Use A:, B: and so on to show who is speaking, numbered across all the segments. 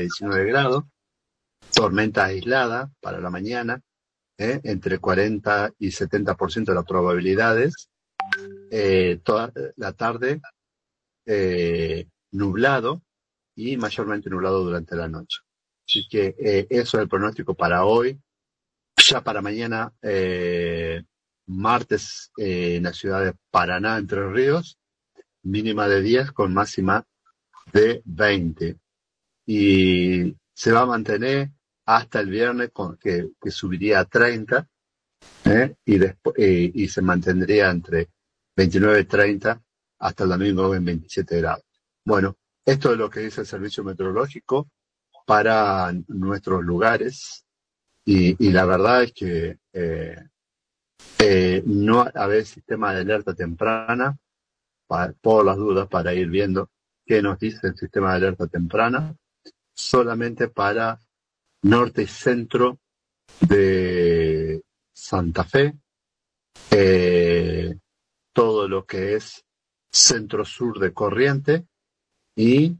A: 19 grados, tormenta aislada para la mañana, ¿eh? entre 40 y 70% de las probabilidades, eh, toda la tarde eh, nublado y mayormente nublado durante la noche. Así que eso es el pronóstico para hoy. Ya para mañana, martes, en la ciudad de Paraná, Entre Ríos, mínima de 10 con máxima de 20. Y se va a mantener hasta el viernes con, que, subiría a 30 ¿eh? y, después, eh, y se mantendría entre 29 y 30 hasta el domingo en 27 grados. Bueno, esto es lo que dice el servicio meteorológico para nuestros lugares y, la verdad es que eh, eh no haber sistema de alerta temprana por las dudas para ir viendo qué nos dice el sistema de alerta temprana solamente para norte y centro de Santa Fe, eh, todo lo que es centro-sur de Corriente y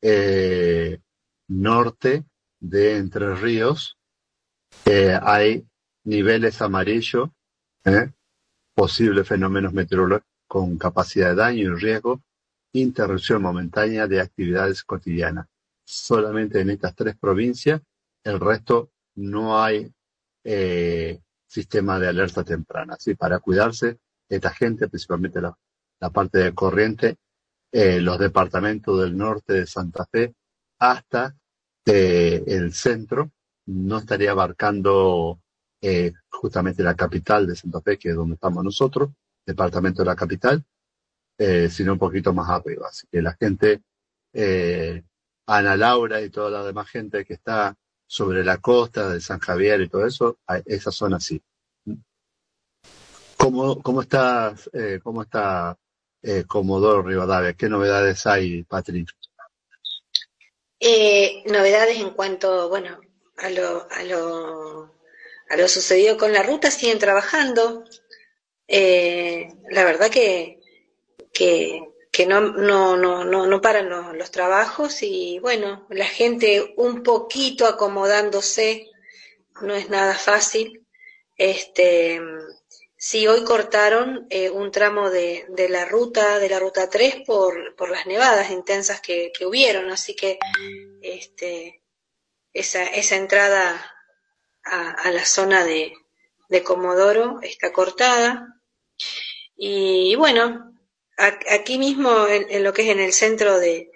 A: eh, norte de Entre Ríos. hay niveles amarillos, ¿eh? posibles fenómenos meteorológicos con capacidad de daño y riesgo, interrupción momentánea de actividades cotidianas. Solamente en estas tres provincias el resto no hay eh, sistema de alerta temprana. ¿sí? Para cuidarse, esta gente, principalmente la, parte de corriente, eh, los departamentos del norte de Santa Fe hasta eh, el centro, no estaría abarcando justamente la capital de Santa Fe, que es donde estamos nosotros, departamento de la capital, sino un poquito más arriba. Así que la gente, Ana Laura y toda la demás gente que está sobre la costa de San Javier y todo eso, esa zona sí. ¿Cómo, cómo está, eh, cómo está eh, Comodoro Rivadavia? ¿Qué novedades hay, Patrick?
B: Eh, novedades en cuanto, bueno, a lo, a lo, a lo sucedido con la ruta, siguen trabajando. La verdad que, que que no, no, no, no, no paran los, trabajos y bueno, la gente un poquito acomodándose, no es nada fácil. Este, sí, hoy cortaron eh, un tramo de, de, la ruta, de la ruta 3 por, por las nevadas intensas que, que hubieron, así que este, esa, esa entrada a, a la zona de, de Comodoro está cortada. Y bueno, aquí mismo, en, lo que es en el centro de,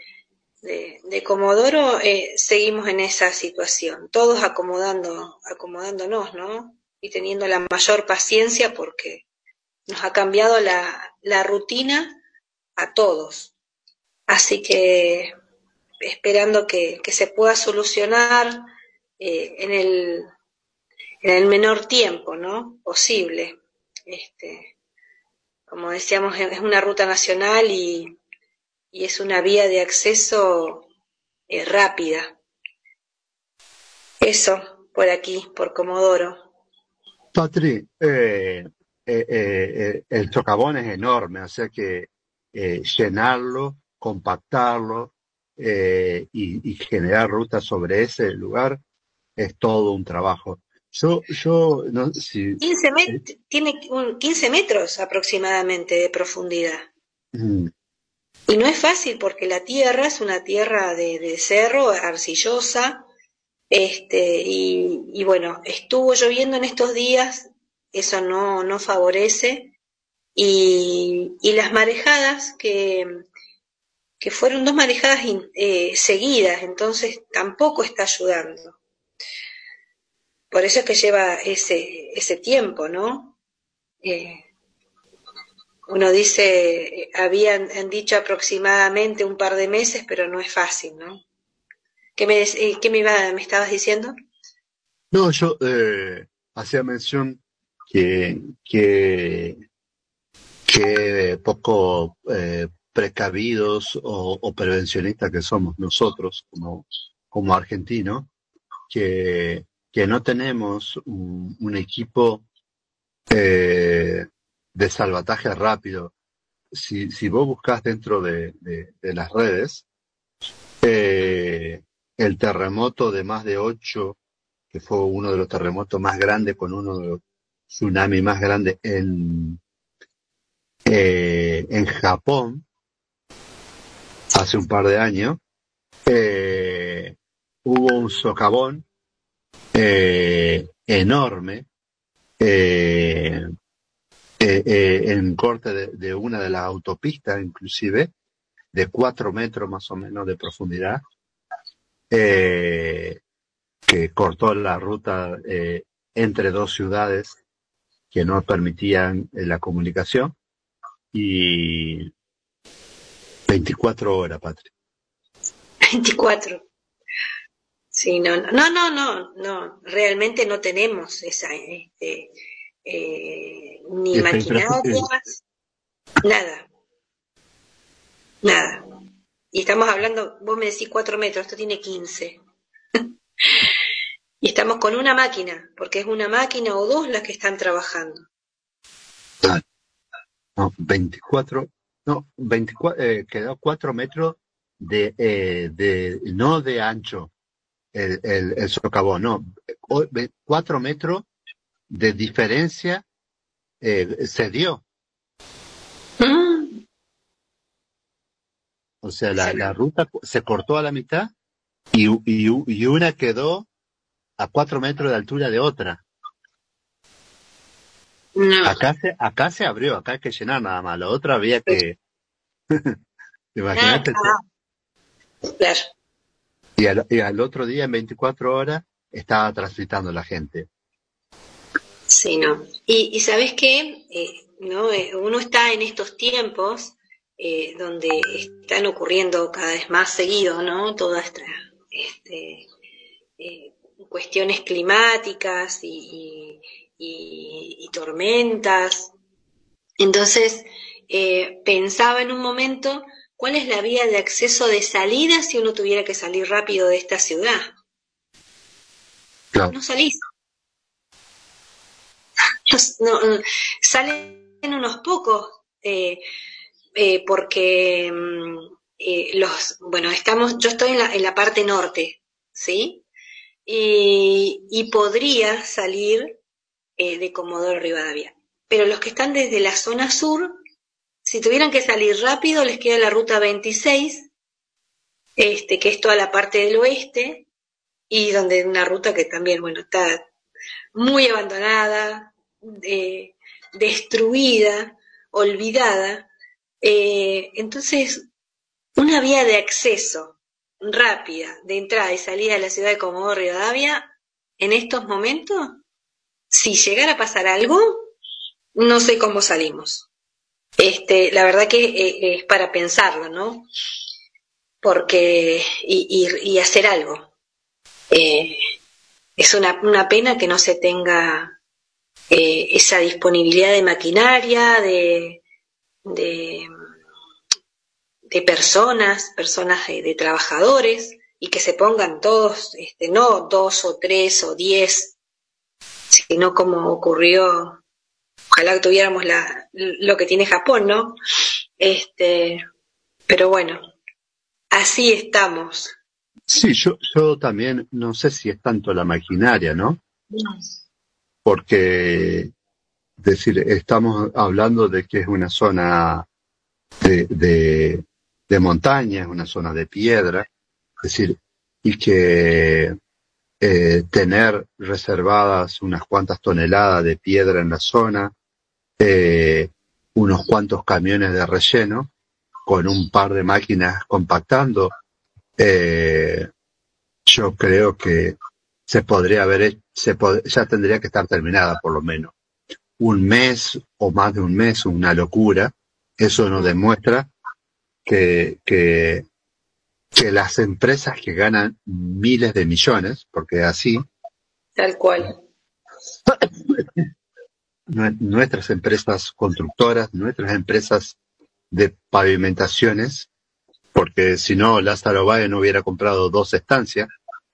B: de, Comodoro, eh, seguimos en esa situación, todos acomodando, acomodándonos, ¿no? Y teniendo la mayor paciencia porque nos ha cambiado la, la rutina a todos. Así que esperando que, que se pueda solucionar eh, en, el, en el menor tiempo, ¿no? Posible. Este, como decíamos, es una ruta nacional y, es una vía de acceso eh, rápida. Eso, por aquí, por Comodoro.
A: Patri, eh, eh, el socavón es enorme, o sea que llenarlo, compactarlo y, y, generar rutas sobre ese lugar es todo un trabajo. Yo, yo, no, si,
B: 15 tiene 15 metros aproximadamente de profundidad. Mm. Y no es fácil porque la tierra es una tierra de, cerro, arcillosa, este, y, bueno, estuvo lloviendo en estos días, eso no, no favorece, y, y las marejadas que, que fueron dos marejadas eh, seguidas, entonces tampoco está ayudando. Por eso es que lleva ese, ese tiempo, ¿no? Eh, uno dice, habían dicho aproximadamente un par de meses, pero no es fácil, ¿no? ¿Qué me, eh, qué me, iba, me estabas diciendo?
A: No, yo eh, hacía mención que, que, que poco eh, precavidos o, o, prevencionistas que somos nosotros como, como argentinos, que que no tenemos un, equipo eh, de salvataje rápido. Si, si vos buscas dentro de, las redes, eh, el terremoto de más de 8, que fue uno de los terremotos más grandes con uno de los tsunamis más grandes en, eh, en Japón, hace un par de años, eh, hubo un socavón eh, enorme eh, eh, en corte de, una de las autopistas, inclusive, de cuatro metros más o menos de profundidad, que cortó la ruta entre dos ciudades que no permitían la comunicación y 24 horas, Patria.
B: 24. Sí, no, no, no, no, no, realmente no tenemos esa, este, eh, ni maquinarias, nada, nada. Y estamos hablando, vos me decís cuatro metros, esto tiene 15. y estamos con una máquina, porque es una máquina o dos las que están trabajando.
A: Claro. No, 24, no, 24, eh, quedó 4 metros de, eh, de, no de ancho el, el, el socavón, no, 4 metros de diferencia eh, se dio. O sea, la, la ruta se cortó a la mitad y, y, y una quedó a 4 metros de altura de otra.
B: no,
A: Acá se, acá se abrió, acá hay que llenar nada más. La otra había que,
B: ah,
A: imagínate,
B: ah, claro.
A: Y al, otro día en 24 horas estaba transitando la gente.
B: Sí, no. Y, sabes qué, Eh, no, Eh, uno está en estos tiempos eh, donde están ocurriendo cada vez más seguido, ¿no? Todas estas este, cuestiones climáticas y, y- tormentas. Entonces, pensaba en un momento cuál es la vía de acceso de salida si uno tuviera que salir rápido de esta ciudad. No salís. No, no, salen unos pocos, eh, eh, porque mm, eh, los, bueno, estamos, yo estoy en la, en la parte norte, ¿sí? Y, y podría salir eh, de Comodoro Rivadavia. Pero los que están desde la zona sur, si tuvieran que salir rápido, les queda la ruta 26, este, que es toda la parte del oeste, y donde una ruta que también, bueno, está muy abandonada, eh, destruida, olvidada. Eh, entonces, una vía de acceso rápida de entrada y salida de la ciudad de Comodoro Rivadavia, en estos momentos, si llegara a pasar algo, no sé cómo salimos. Este, la verdad que eh, es para pensarlo, ¿no? Porque, y, y, hacer algo. Eh, es una, una pena que no se tenga eh, esa disponibilidad de maquinaria, de, de, de personas, personas de, de, trabajadores, y que se pongan todos, este, no dos o tres o diez, sino como ocurrió, ojalá tuviéramos la, lo que tiene Japón, ¿no? Este, pero bueno, así estamos.
A: Sí, yo, yo también no sé si es tanto la maquinaria, ¿no? Porque, decir, estamos hablando de que es una zona de, de, de montaña, es una zona de piedra, es decir, y que eh, tener reservadas unas cuantas toneladas de piedra en la zona, eh, unos cuantos camiones de relleno, con un par de máquinas compactando, eh, yo creo que se podría haber, se pod ya tendría que estar terminada por lo menos. Un mes o más de un mes, una locura. Eso nos demuestra que, que, que las empresas que ganan miles de millones, porque así.
B: Tal cual.
A: Nuestras empresas constructoras, nuestras empresas de pavimentaciones, porque si no Lázaro Báez no hubiera comprado dos estancias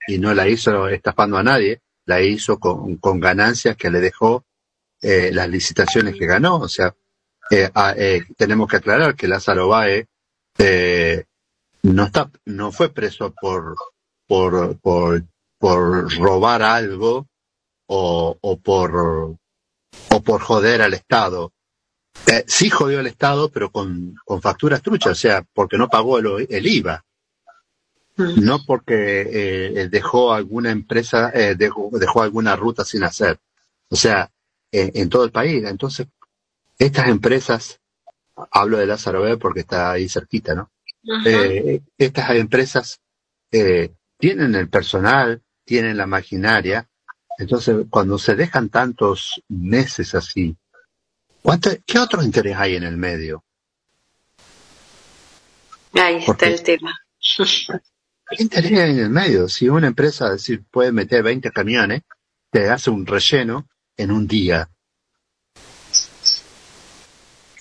A: y no la hizo estafando a nadie, la hizo con, con ganancias que le dejó eh, las licitaciones que ganó. O sea, eh, a, eh, tenemos que aclarar que Lázaro Báez no está, no fue preso por por, por, por robar algo o, o por o por joder al Estado. Eh, sí jodió al Estado, pero con, con facturas truchas, o sea, porque no pagó el, el IVA. Mm. No porque eh, dejó alguna empresa, eh, dejó, dejó, alguna ruta sin hacer. O sea, en todo el país. Entonces, estas empresas, hablo de Lázaro B porque está ahí cerquita, ¿no? Eh, estas empresas eh, tienen el personal, tienen la maquinaria, entonces cuando se dejan tantos meses así, ¿qué otro interés hay en el medio?
B: Ahí está el tema.
A: ¿Qué interés hay en el medio? Si una empresa decir, puede meter 20 camiones, te hace un relleno en un día.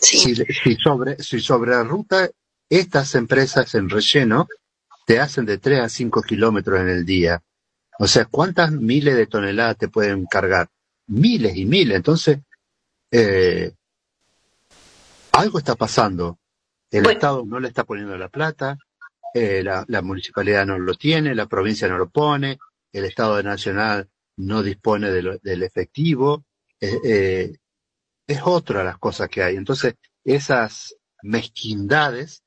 A: Si, si, sobre, si sobre la ruta estas empresas en relleno te hacen de 3 a 5 kilómetros en el día. O sea, ¿cuántas miles de toneladas te pueden cargar? Miles y miles. Entonces, eh, algo está pasando. El Estado no le está poniendo la plata, eh, la, municipalidad no lo tiene, la provincia no lo pone, el Estado Nacional no dispone del efectivo. Eh, es otra las cosas que hay. Entonces, esas mezquindades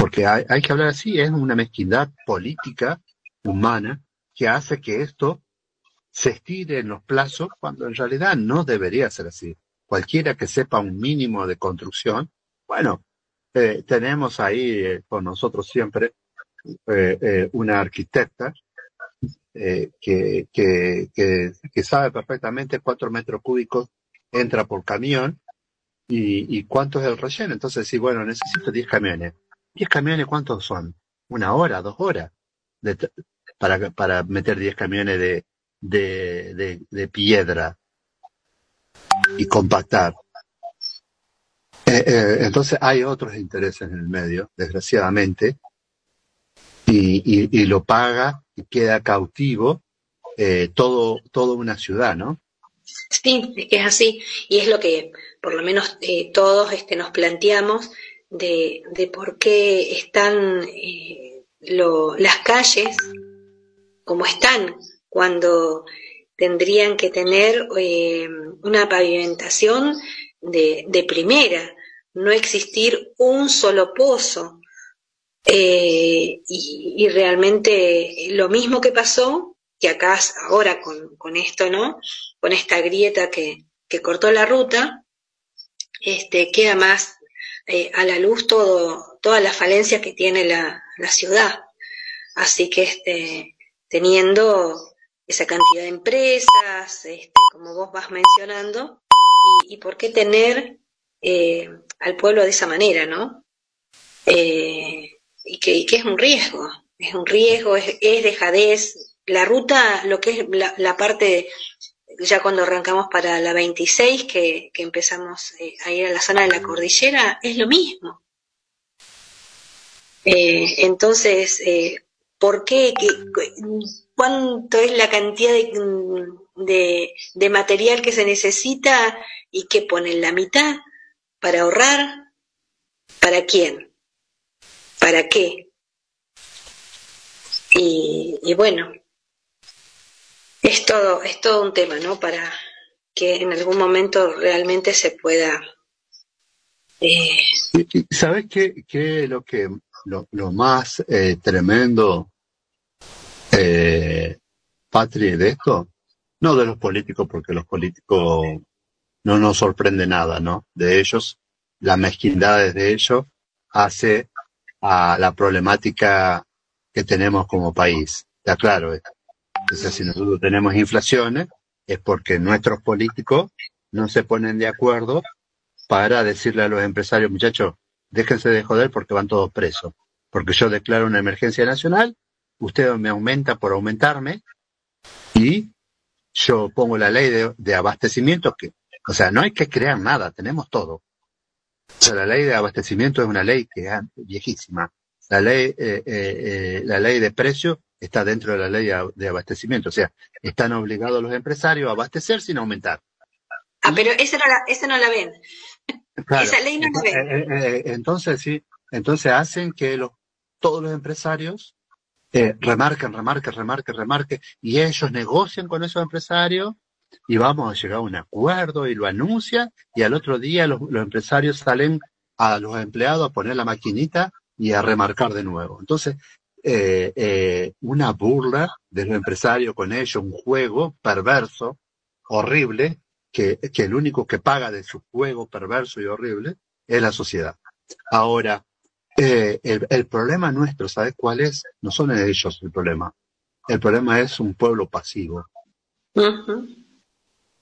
A: porque hay, hay, que hablar así, es una mezquindad política, humana, que hace que esto se estire en los plazos cuando en realidad no debería ser así. Cualquiera que sepa un mínimo de construcción, bueno, eh, tenemos ahí eh, con nosotros siempre eh, una arquitecta que, que, sabe perfectamente cuántos metros cúbicos entra por camión y, y cuánto es el relleno. Entonces, sí, bueno, necesito 10 camiones. ¿10 camiones cuántos son? ¿Una hora, dos horas? Para, para meter 10 camiones de, de, de, piedra y compactar. Eh, eh, entonces hay otros intereses en el medio, desgraciadamente, y, y, lo paga y queda cautivo eh, todo, toda una ciudad, ¿no?
B: Sí, es así, y es lo que por lo menos todos este, nos planteamos de, de por qué están eh, lo, las calles como están cuando tendrían que tener eh, una pavimentación de, primera, no existir un solo pozo. Eh, y, realmente lo mismo que pasó, que acá ahora con, esto, ¿no? Con esta grieta que, que cortó la ruta, este, queda más eh, a la luz todo, todas las falencias que tiene la, la ciudad. Así que este, teniendo esa cantidad de empresas, este, como vos vas mencionando, y, por qué tener eh, al pueblo de esa manera, ¿no? Eh, y, que, es un riesgo, es un riesgo, es, es dejadez. La ruta, lo que es la, la parte ya cuando arrancamos para la 26, que, empezamos eh, a ir a la zona de la cordillera, es lo mismo. Eh, entonces, ¿por qué? ¿Cuánto es la cantidad de, material que se necesita y qué ponen la mitad para ahorrar? ¿Para quién? ¿Para qué? Y, y bueno, es todo, es todo un tema, ¿no? Para que en algún momento realmente se pueda.
A: Eh... ¿Sabes qué, qué lo que lo, más eh, tremendo, eh, Patri, de esto? No de los políticos, porque los políticos no nos sorprende nada, ¿no? De ellos, la mezquindad de ellos hace a la problemática que tenemos como país. Está claro sea, si nosotros tenemos inflaciones, es porque nuestros políticos no se ponen de acuerdo para decirle a los empresarios, muchachos, déjense de joder porque van todos presos. Porque yo declaro una emergencia nacional, usted me aumenta por aumentarme y yo pongo la ley de, abastecimiento que, o sea, no hay que crear nada, tenemos todo. O sea, la ley de abastecimiento es una ley que es viejísima. La ley, eh, eh, eh, la ley de precios está dentro de la ley de abastecimiento. O sea, están obligados los empresarios a abastecer sin aumentar.
B: Ah, pero esa no la, esa no la ven. Esa ley no la ven.
A: Eh, eh, eh, entonces, sí, entonces hacen que los, todos los empresarios eh, remarquen, remarquen, remarquen, remarquen, y ellos negocian con esos empresarios y vamos a llegar a un acuerdo y lo anuncian y al otro día los, empresarios salen a los empleados a poner la maquinita y a remarcar de nuevo. Entonces, eh, eh, una burla de los empresarios con ellos, un juego perverso, horrible, que, que el único que paga de su juego perverso y horrible es la sociedad. Ahora, eh, el, el, problema nuestro, ¿sabes cuál es? No son ellos el problema. El problema es un pueblo pasivo.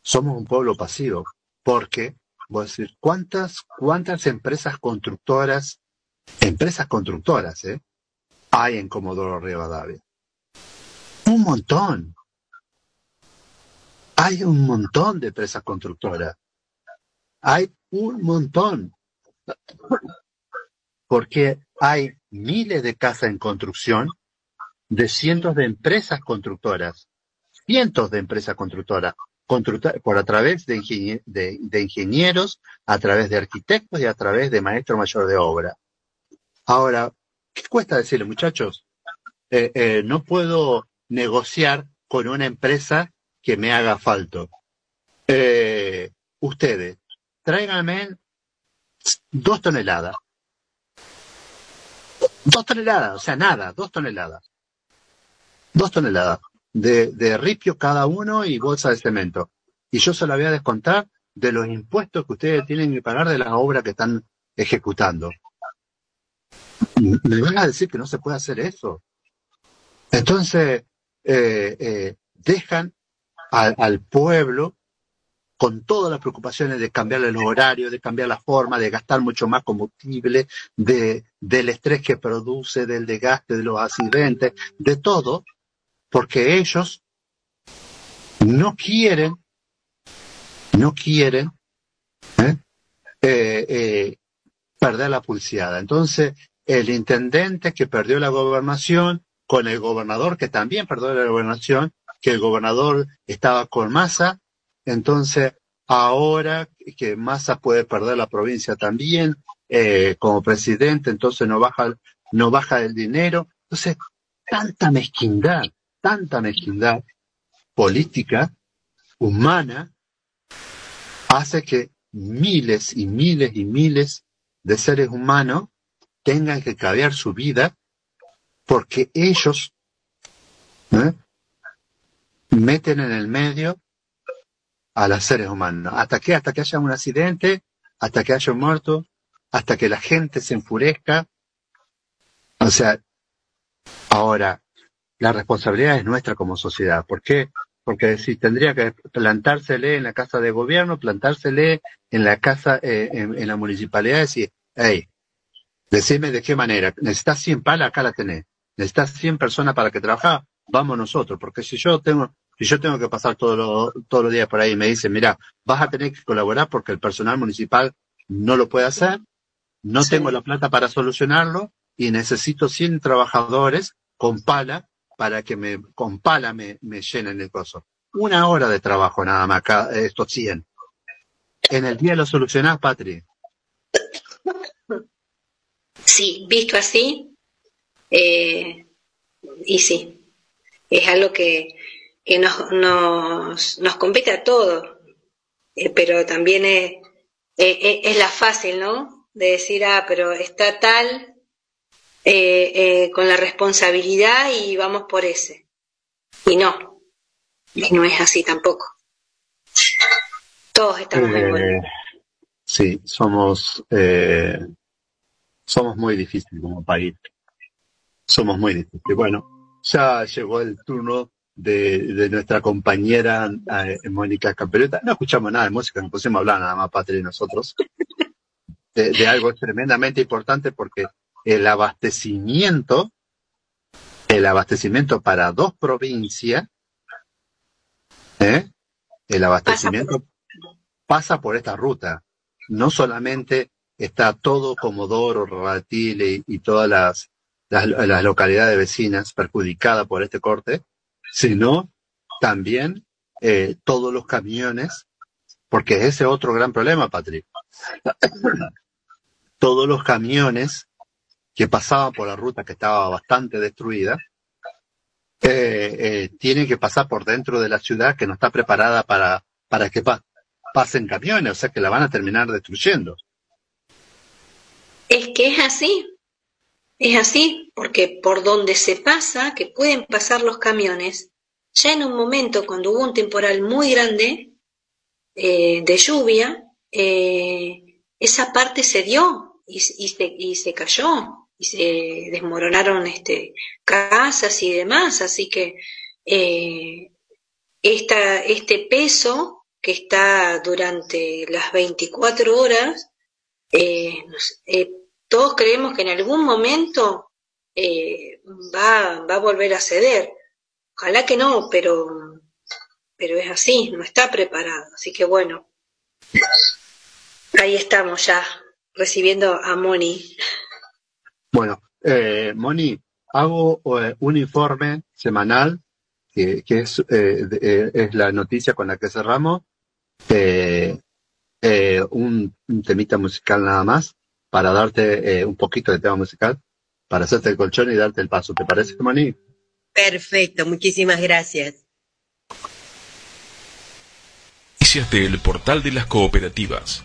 A: Somos un pueblo pasivo. Porque, voy a decir, ¿cuántas, cuántas empresas constructoras, empresas constructoras, eh, hay en Comodoro Rivadavia? Un montón. Hay un montón de empresas constructoras. Hay un montón porque hay miles de casas en construcción de cientos de empresas constructoras, cientos de empresas constructoras, por a través de, ingenieros, a través de arquitectos y a través de maestro mayor de obra. Ahora, ¿qué cuesta decirle, muchachos? Eh, eh, no puedo negociar con una empresa que me haga falto. Eh, ustedes, tráiganme dos toneladas Dos toneladas, o sea, nada, dos toneladas. Dos toneladas de, de ripio cada uno y bolsa de cemento. Y yo se la voy a descontar de los impuestos que ustedes tienen que pagar de la obra que están ejecutando. Me van a decir que no se puede hacer eso. Entonces, eh, eh, dejan al pueblo con todas las preocupaciones de cambiar el horario, de cambiar la forma, de gastar mucho más combustible, de, del estrés que produce, del desgaste de los accidentes, de todo, porque ellos no quieren, no quieren ¿eh? Eh, eh, perder la pulseada. Entonces, el intendente que perdió la gobernación, con el gobernador que también perdió la gobernación, que el gobernador estaba con masa, entonces, ahora que Massa puede perder la provincia también eh, como presidente, entonces no baja, no baja el dinero. Entonces, tanta mezquindad, tanta mezquindad política, humana, hace que miles y miles y miles de seres humanos tengan que cambiar su vida porque ellos. Meten en el medio a los seres humanos. ¿Hasta qué? Hasta que haya un accidente, hasta que haya un muerto, hasta que la gente se enfurezca. O sea, ahora, la responsabilidad es nuestra como sociedad. ¿Por qué? Porque si tendría que plantársele en la casa de gobierno, plantársele en la casa, eh, en, la municipalidad, decir, hey, decime de qué manera, necesitas 100 palas, acá la tenés. Necesitas 100 personas para que trabaja, vamos nosotros, porque si yo tengo, si yo tengo que pasar todos los días por ahí y me dicen, mira, vas a tener que colaborar porque el personal municipal no lo puede hacer, no tengo la plata para solucionarlo y necesito 100 trabajadores con pala para que me, con pala me, me llenen el coso. Una hora de trabajo nada más, acá, estos 100. En el día lo solucionás, Patri.
B: Sí, visto así, eh, y sí, es algo que, que nos, nos, nos compete a todos, eh, pero también es, es, la fácil, ¿no? De decir, ah, pero está tal eh, eh, con la responsabilidad y vamos por ese. Y no, y no es así tampoco. Todos estamos en
A: Sí, somos, somos muy difíciles como país. Somos muy difíciles. Bueno, ya llegó el turno de, nuestra compañera eh, Mónica Campereta. No escuchamos nada de música, nos pusimos a hablar nada más, Patri y nosotros, de, algo tremendamente importante porque el abastecimiento, el abastecimiento para dos provincias, ¿eh? el abastecimiento pasa por esta ruta. No solamente está todo Comodoro, Ratil y, todas las, las localidades vecinas perjudicadas por este corte, sino también eh, todos los camiones, porque ese otro gran problema, Patrick. todos los camiones que pasaban por la ruta que estaba bastante destruida, eh, eh, tiene que pasar por dentro de la ciudad que no está preparada para, para que pasen camiones, o sea que la van a terminar destruyendo.
B: Es que es así, es así, porque por donde se pasa, que pueden pasar los camiones, ya en un momento cuando hubo un temporal muy grande eh, de lluvia, esa parte se dio y, se, cayó y se desmoronaron este, casas y demás, así que eh, este peso que está durante las 24 horas, eh, eh, todos creemos que en algún momento eh, va, va a volver a ceder. Ojalá que no, pero, pero es así, no está preparado. Así que bueno, ahí estamos ya recibiendo a Moni.
A: Bueno, eh, Moni, hago eh, un informe semanal, que, que es, eh, eh, es la noticia con la que cerramos, un, un, temita musical nada más, para darte un poquito de tema musical, para hacerte el colchón y darte el paso. ¿Te parece, Moni?
C: Perfecto, muchísimas gracias.
D: Noticias del portal de las cooperativas.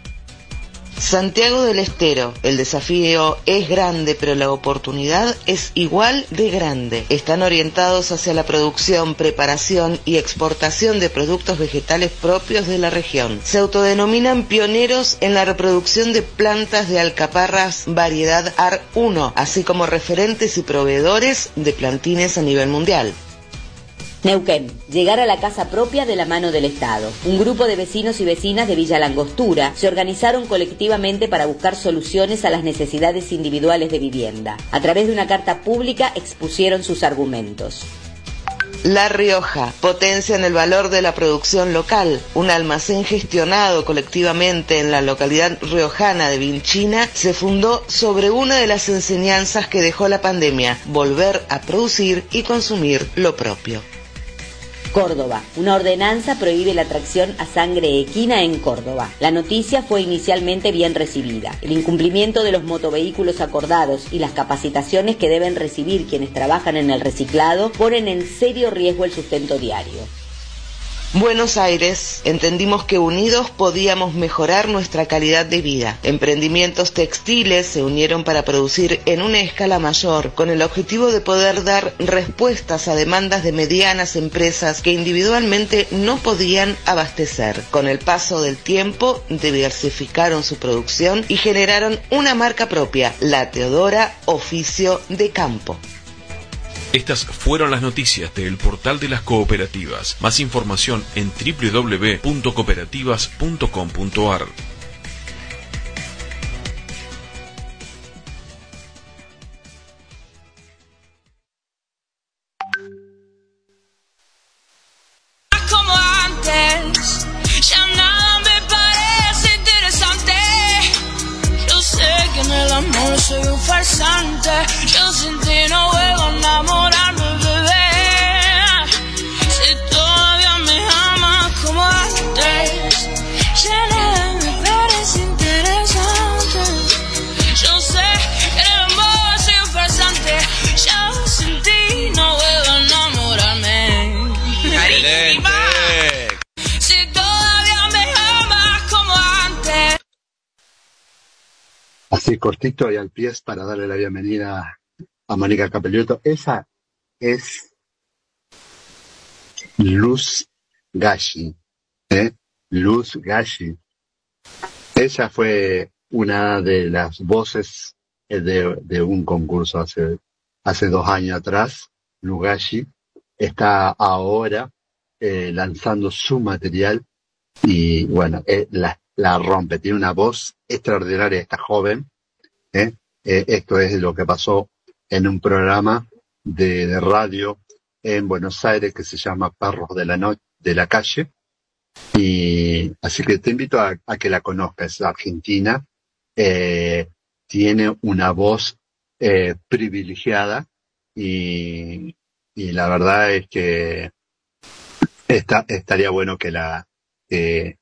E: Santiago del Estero, el desafío es grande, pero la oportunidad es igual de grande. Están orientados hacia la producción, preparación y exportación de productos vegetales propios de la región. Se autodenominan pioneros en la reproducción de plantas de alcaparras variedad AR1, así como referentes y proveedores de plantines a nivel mundial.
F: Neuquén, llegar a la casa propia de la mano del Estado. Un grupo de vecinos y vecinas de Villa Langostura se organizaron colectivamente para buscar soluciones a las necesidades individuales de vivienda. A través de una carta pública expusieron sus argumentos.
E: La Rioja potencia en el valor de la producción local. Un almacén gestionado colectivamente en la localidad riojana de Vinchina se fundó sobre una de las enseñanzas que dejó la pandemia, volver a producir y consumir lo propio.
F: Córdoba. Una ordenanza prohíbe la tracción a sangre equina en Córdoba. La noticia fue inicialmente bien recibida. El incumplimiento de los motovehículos acordados y las capacitaciones que deben recibir quienes trabajan en el reciclado ponen en serio riesgo el sustento diario.
E: Buenos Aires, entendimos que unidos podíamos mejorar nuestra calidad de vida. Emprendimientos textiles se unieron para producir en una escala mayor, con el objetivo de poder dar respuestas a demandas de medianas empresas que individualmente no podían abastecer. Con el paso del tiempo, diversificaron su producción y generaron una marca propia, la Teodora Oficio de Campo.
D: Estas fueron las noticias del portal de las cooperativas. Más información en www.cooperativas.com.ar.
A: cortito y al pie para darle la bienvenida a Mónica Capelluto. Esa es Luz Gashi. ¿eh? Luz Gashi. Ella fue una de las voces eh, de, un concurso hace, hace dos años atrás. Luz Gashi está ahora eh, lanzando su material y bueno, eh, la rompe. Tiene una voz extraordinaria esta joven. ¿Eh? Eh, esto es lo que pasó en un programa de, radio en Buenos Aires que se llama Perros de la Noche de la Calle. Y así que te invito a, que la conozcas. Argentina, eh, tiene una voz eh, privilegiada y, la verdad es que está, estaría bueno que la, que,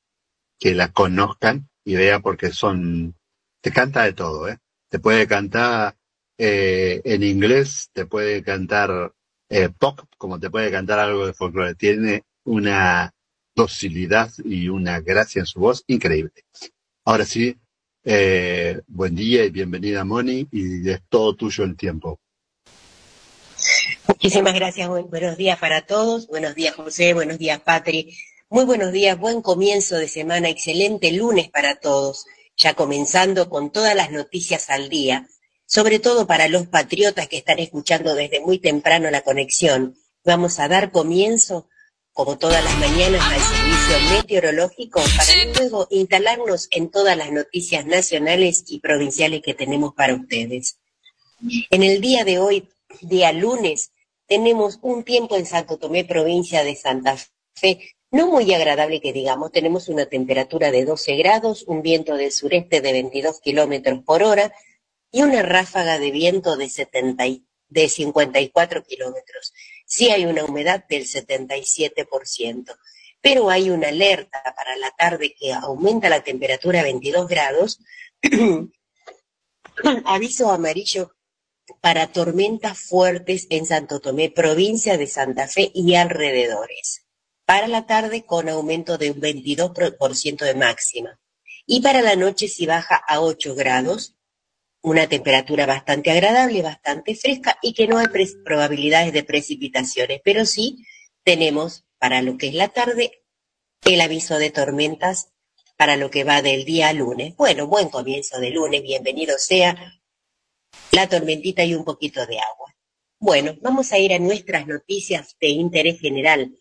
A: la conozcan y vean porque son, te canta de todo, ¿eh? Te puede cantar eh, en inglés, te puede cantar eh, pop como te puede cantar algo de folclore. Tiene una docilidad y una gracia en su voz increíble. Ahora sí, eh, buen día y bienvenida Moni y es todo tuyo el tiempo.
C: Muchísimas gracias, buenos días para todos, buenos días José, buenos días Patri, muy buenos días, buen comienzo de semana, excelente lunes para todos, ya comenzando con todas las noticias al día, sobre todo para los patriotas que están escuchando desde muy temprano la conexión. Vamos a dar comienzo, como todas las mañanas, al servicio meteorológico para luego instalarnos en todas las noticias nacionales y provinciales que tenemos para ustedes. En el día de hoy, día lunes, tenemos un tiempo en Santo Tomé, provincia de Santa Fe, no muy agradable que digamos, tenemos una temperatura de 12 grados, un viento del sureste de 22 kilómetros por hora y una ráfaga de viento de, 70 de 54 kilómetros. Sí hay una humedad del 77%, pero hay una alerta para la tarde que aumenta la temperatura a 22 grados. Aviso amarillo para tormentas fuertes en Santo Tomé, provincia de Santa Fe y alrededores para la tarde con aumento de un 22% de máxima. Y para la noche si baja a 8 grados, una temperatura bastante agradable, bastante fresca y que no hay probabilidades de precipitaciones, pero sí tenemos para lo que es la tarde el aviso de tormentas para lo que va del día a lunes. Bueno, buen comienzo de lunes, bienvenido sea la tormentita y un poquito de agua. Bueno, vamos a ir a nuestras noticias de interés general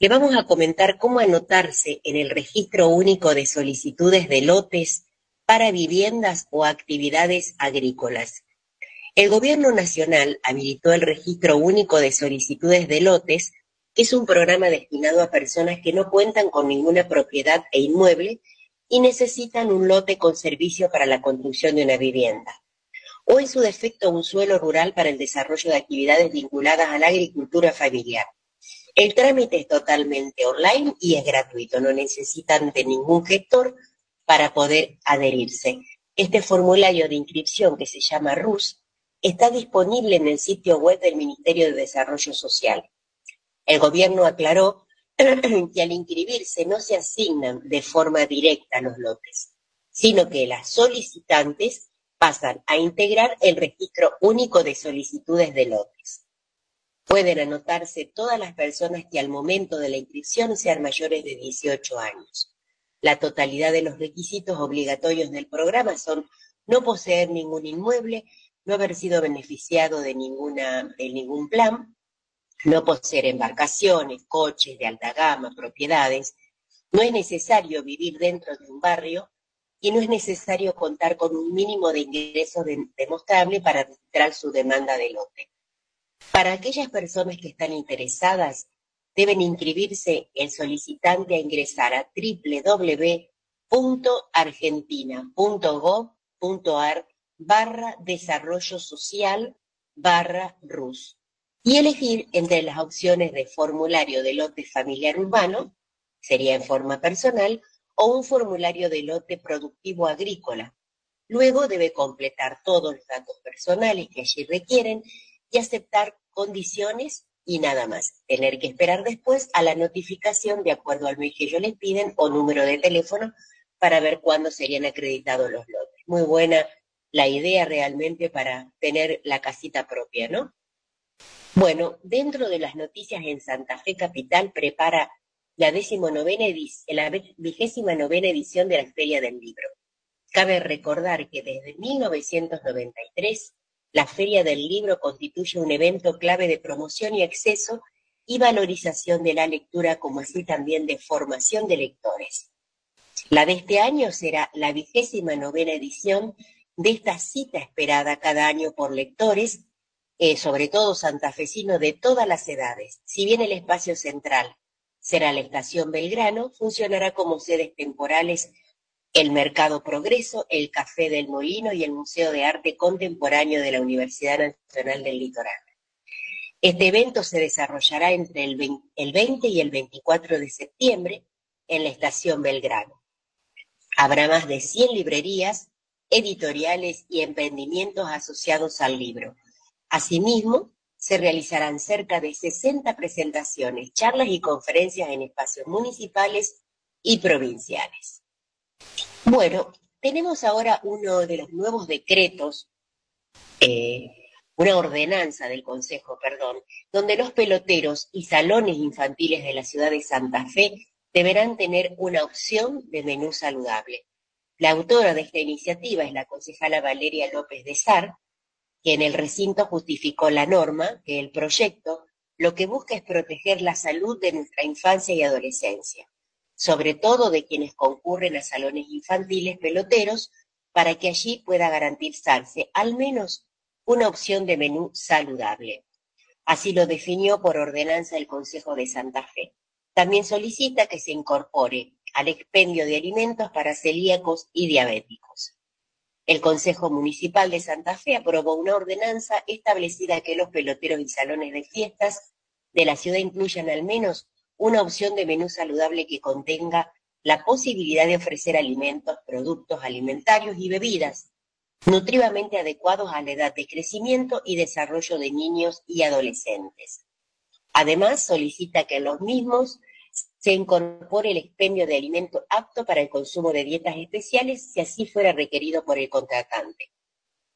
C: le vamos a comentar cómo anotarse en el registro único de solicitudes de lotes para viviendas o actividades agrícolas. El Gobierno Nacional habilitó el registro único de solicitudes de lotes, que es un programa destinado a personas que no cuentan con ninguna propiedad e inmueble y necesitan un lote con servicio para la construcción de una vivienda, o en su defecto un suelo rural para el desarrollo de actividades vinculadas a la agricultura familiar. El trámite es totalmente online y es gratuito, no necesitan de ningún gestor para poder adherirse. Este formulario de inscripción que se llama RUS está disponible en el sitio web del Ministerio de Desarrollo Social. El gobierno aclaró que al inscribirse no se asignan de forma directa los lotes, sino que las solicitantes pasan a integrar el registro único de solicitudes de lotes. Pueden anotarse todas las personas que al momento de la inscripción sean mayores de 18 años. La totalidad de los requisitos obligatorios del programa son no poseer ningún inmueble, no haber sido beneficiado de, ningún plan, no poseer embarcaciones, coches de alta gama, propiedades, no es necesario vivir dentro de un barrio y no es necesario contar con un mínimo de ingresos demostrable para registrar su demanda de lote. Para aquellas personas que están interesadas, deben inscribirse el solicitante a ingresar a www.argentina.gov.ar barra desarrollo social barra RUS y elegir entre las opciones de formulario de lote familiar urbano, sería en forma personal, o un formulario de lote productivo agrícola. Luego debe completar todos los datos personales que allí requieren y aceptar condiciones y nada más. Tener que esperar después a la notificación de acuerdo al mes que ellos les piden o número de teléfono para ver cuándo serían acreditados los lotes. Muy buena la idea realmente para tener la casita propia, ¿no? Bueno, dentro de las noticias en Santa Fe Capital prepara la, la vigésima novena edición de la Feria del Libro. Cabe recordar que desde 1993 la Feria del Libro constituye un evento clave de promoción y acceso y valorización de la lectura, como así también de formación de lectores. La de este año será la vigésima novena edición de esta cita esperada cada año por lectores, eh, sobre todo santafesinos de todas las edades. Si bien el espacio central será la Estación Belgrano, funcionará como sedes temporales el Mercado Progreso, el Café del Molino y el Museo de Arte Contemporáneo de la Universidad Nacional del Litoral. Este evento se desarrollará entre el 20 y el 24 de septiembre en la estación Belgrano. Habrá más de 100 librerías, editoriales y emprendimientos asociados al libro. Asimismo, se realizarán cerca de 60 presentaciones, charlas y conferencias en espacios municipales y provinciales. Bueno, tenemos ahora uno de los nuevos decretos, eh, una ordenanza del Consejo, perdón, donde los peloteros y salones infantiles de la ciudad de Santa Fe deberán tener una opción de menú saludable. La autora de esta iniciativa es la concejala Valeria López de Sar, que en el recinto justificó la norma que el proyecto lo que busca es proteger la salud de nuestra infancia y adolescencia sobre todo de quienes concurren a salones infantiles peloteros, para que allí pueda garantizarse al menos una opción de menú saludable. Así lo definió por ordenanza el Consejo de Santa Fe. También solicita que se incorpore al expendio de alimentos para celíacos y diabéticos. El Consejo Municipal de Santa Fe aprobó una ordenanza establecida que los peloteros y salones de fiestas de la ciudad incluyan al menos una opción de menú saludable que contenga la posibilidad de ofrecer alimentos, productos alimentarios y bebidas nutritivamente adecuados a la edad de crecimiento y desarrollo de niños y adolescentes. Además, solicita que en los mismos se incorpore el expendio de alimento apto para el consumo de dietas especiales si así fuera requerido por el contratante,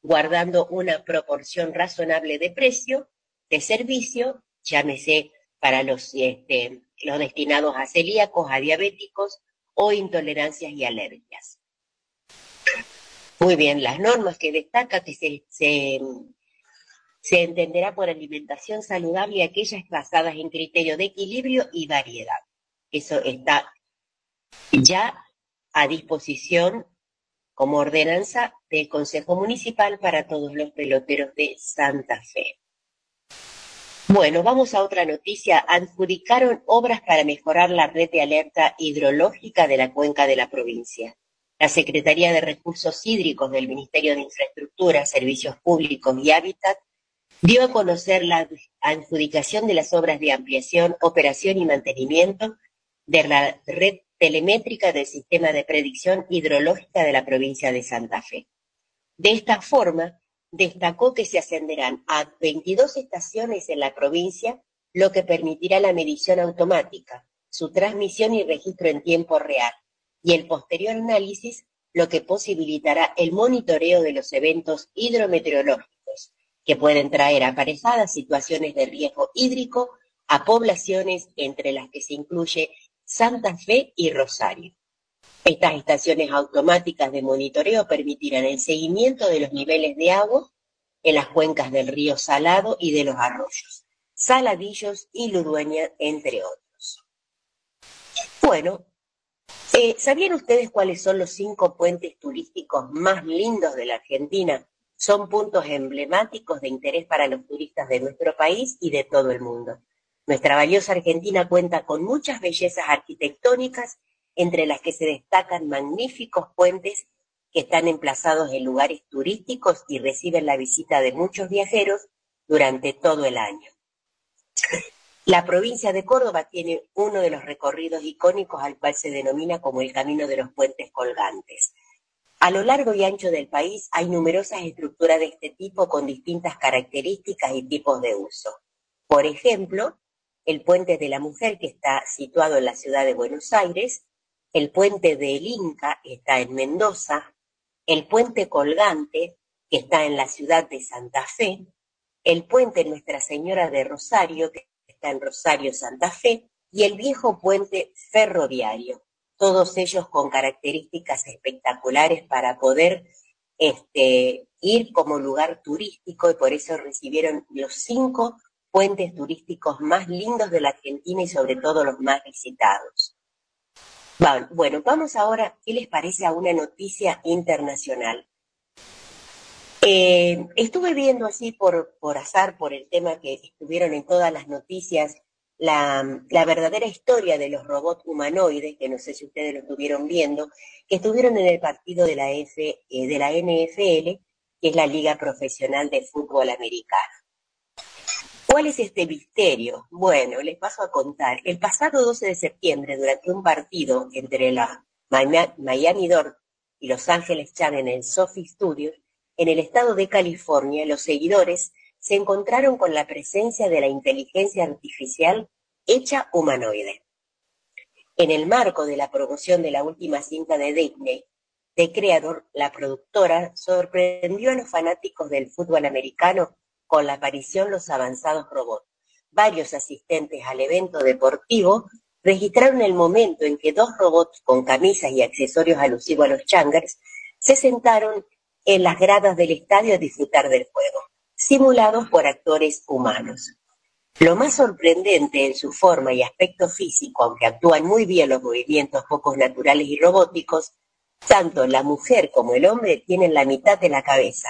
C: guardando una proporción razonable de precio, de servicio, llámese para los este, los destinados a celíacos, a diabéticos o intolerancias y alergias. Muy bien, las normas que destaca que se, entenderá por alimentación saludable aquellas basadas en criterios de equilibrio y variedad. Eso está ya a disposición como ordenanza del Consejo Municipal para todos los peloteros de Santa Fe. Bueno, vamos a otra noticia. Adjudicaron obras para mejorar la red de alerta hidrológica de la cuenca de la provincia. La Secretaría de Recursos Hídricos del Ministerio de Infraestructura, Servicios Públicos y Hábitat dio a conocer la adjudicación de las obras de ampliación, operación y mantenimiento de la red telemétrica del Sistema de Predicción Hidrológica de la provincia de Santa Fe. De esta forma, destacó que se ascenderán a 22 estaciones en la provincia, lo que permitirá la medición automática, su transmisión y registro en tiempo real, y el posterior análisis, lo que posibilitará el monitoreo de los eventos hidrometeorológicos, que pueden traer aparejadas situaciones de riesgo hídrico a poblaciones entre las que se incluye Santa Fe y Rosario. Estas estaciones automáticas de monitoreo permitirán el seguimiento de los niveles de agua en las cuencas del río Salado y de los arroyos, Saladillos y Ludueña, entre otros. Bueno, eh, ¿sabían ustedes cuáles son los cinco puentes turísticos más lindos de la Argentina? Son puntos emblemáticos de interés para los turistas de nuestro país y de todo el mundo. Nuestra valiosa Argentina cuenta con muchas bellezas arquitectónicas entre las que se destacan magníficos puentes que están emplazados en lugares turísticos y reciben la visita de muchos viajeros durante todo el año. La provincia de Córdoba tiene uno de los recorridos icónicos al cual se denomina como el Camino de los Puentes Colgantes. A lo largo y ancho del país hay numerosas estructuras de este tipo con distintas características y tipos de uso. Por ejemplo, el Puente de la Mujer, que está situado en la ciudad de Buenos Aires, el puente del Inca está en Mendoza, el puente colgante que está en la ciudad de Santa Fe, el puente Nuestra Señora de Rosario que está en Rosario, Santa Fe, y el viejo puente ferroviario, todos ellos con características espectaculares para poder este, ir como lugar turístico y por eso recibieron los cinco puentes turísticos más lindos de la Argentina y sobre todo los más visitados. Bueno, vamos ahora, ¿qué les parece a una noticia internacional? Eh, estuve viendo así por, por azar, por el tema que estuvieron en todas las noticias, la, la, verdadera historia de los robots humanoides, que no sé si ustedes lo estuvieron viendo, que estuvieron en el partido de la, F, eh, de la NFL, que es la Liga Profesional de Fútbol Americano. ¿Cuál es este misterio? Bueno, les paso a contar. El pasado 12 de septiembre, durante un partido entre la Miami Dort y Los Ángeles Chan en el Sophie Studios, en el estado de California, los seguidores se encontraron con la presencia de la inteligencia artificial hecha humanoide. En el marco de la promoción de la última cinta de Disney, The Creador, la productora sorprendió a los fanáticos del fútbol americano con la aparición los avanzados robots. Varios asistentes al evento deportivo registraron el momento en que dos robots con camisas y accesorios alusivos a los changers se sentaron en las gradas del estadio a disfrutar del juego, simulados por actores humanos. Lo más sorprendente en su forma y aspecto físico, aunque actúan muy bien los movimientos pocos naturales y robóticos, tanto la mujer como el hombre tienen la mitad de la cabeza,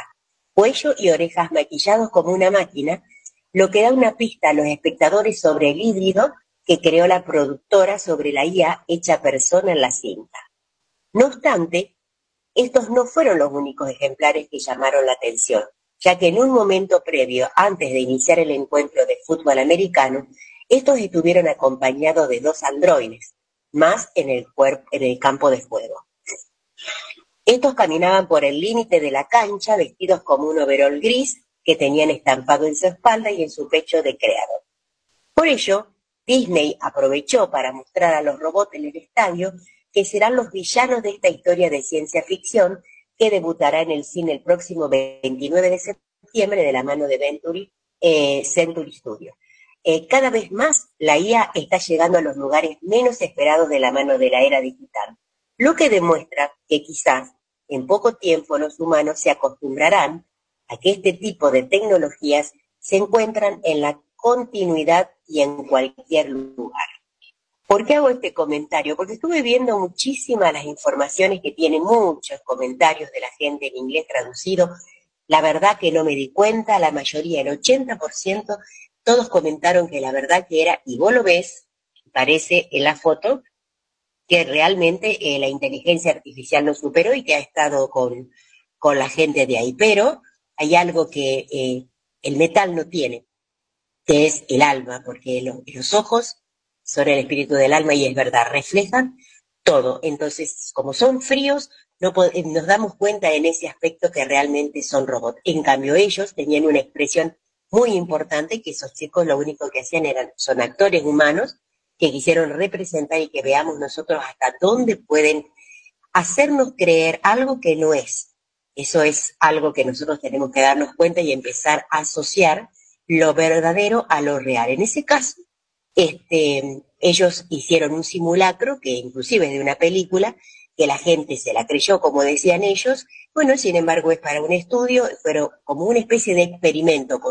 C: cuello y orejas maquillados como una máquina, lo que da una pista a los espectadores sobre el híbrido que creó la productora sobre la IA hecha persona en la cinta. No obstante, estos no fueron los únicos ejemplares que llamaron la atención, ya que en un momento previo, antes de iniciar el encuentro de fútbol americano, estos estuvieron acompañados de dos androides, más en el, en el campo de juego. Estos caminaban por el límite de la cancha vestidos como un overol gris que tenían estampado en su espalda y en su pecho de creador. Por ello, Disney aprovechó para mostrar a los robots en el estadio que serán los villanos de esta historia de ciencia ficción que debutará en el cine el próximo 29 de septiembre de la mano de Venturi, eh, Century Studio. Eh, cada vez más la IA está llegando a los lugares menos esperados de la mano de la era digital, lo que demuestra que quizás en poco tiempo los humanos se acostumbrarán a que este tipo de tecnologías se encuentran en la continuidad y en cualquier lugar. ¿Por qué hago este comentario? Porque estuve viendo muchísimas las informaciones que tienen muchos comentarios de la gente en inglés traducido. La verdad que no me di cuenta, la mayoría, el 80%, todos comentaron que la verdad que era, y vos lo ves, parece en la foto, que realmente eh, la inteligencia artificial lo superó y que ha estado con, con la gente de ahí. Pero hay algo que eh, el metal no tiene, que es el alma, porque los ojos son el espíritu del alma y es verdad, reflejan todo. Entonces, como son fríos, no eh, nos damos cuenta en ese aspecto que realmente son robots. En cambio, ellos tenían una expresión muy importante que esos chicos lo único que hacían eran, son actores humanos que quisieron representar y que veamos nosotros hasta dónde pueden hacernos creer algo que no es. Eso es algo que nosotros tenemos que darnos cuenta y empezar a asociar lo verdadero a lo real. En ese caso, este, ellos hicieron un simulacro, que inclusive es de una película, que la gente se la creyó, como decían ellos. Bueno, sin embargo, es para un estudio, pero como una especie de experimento,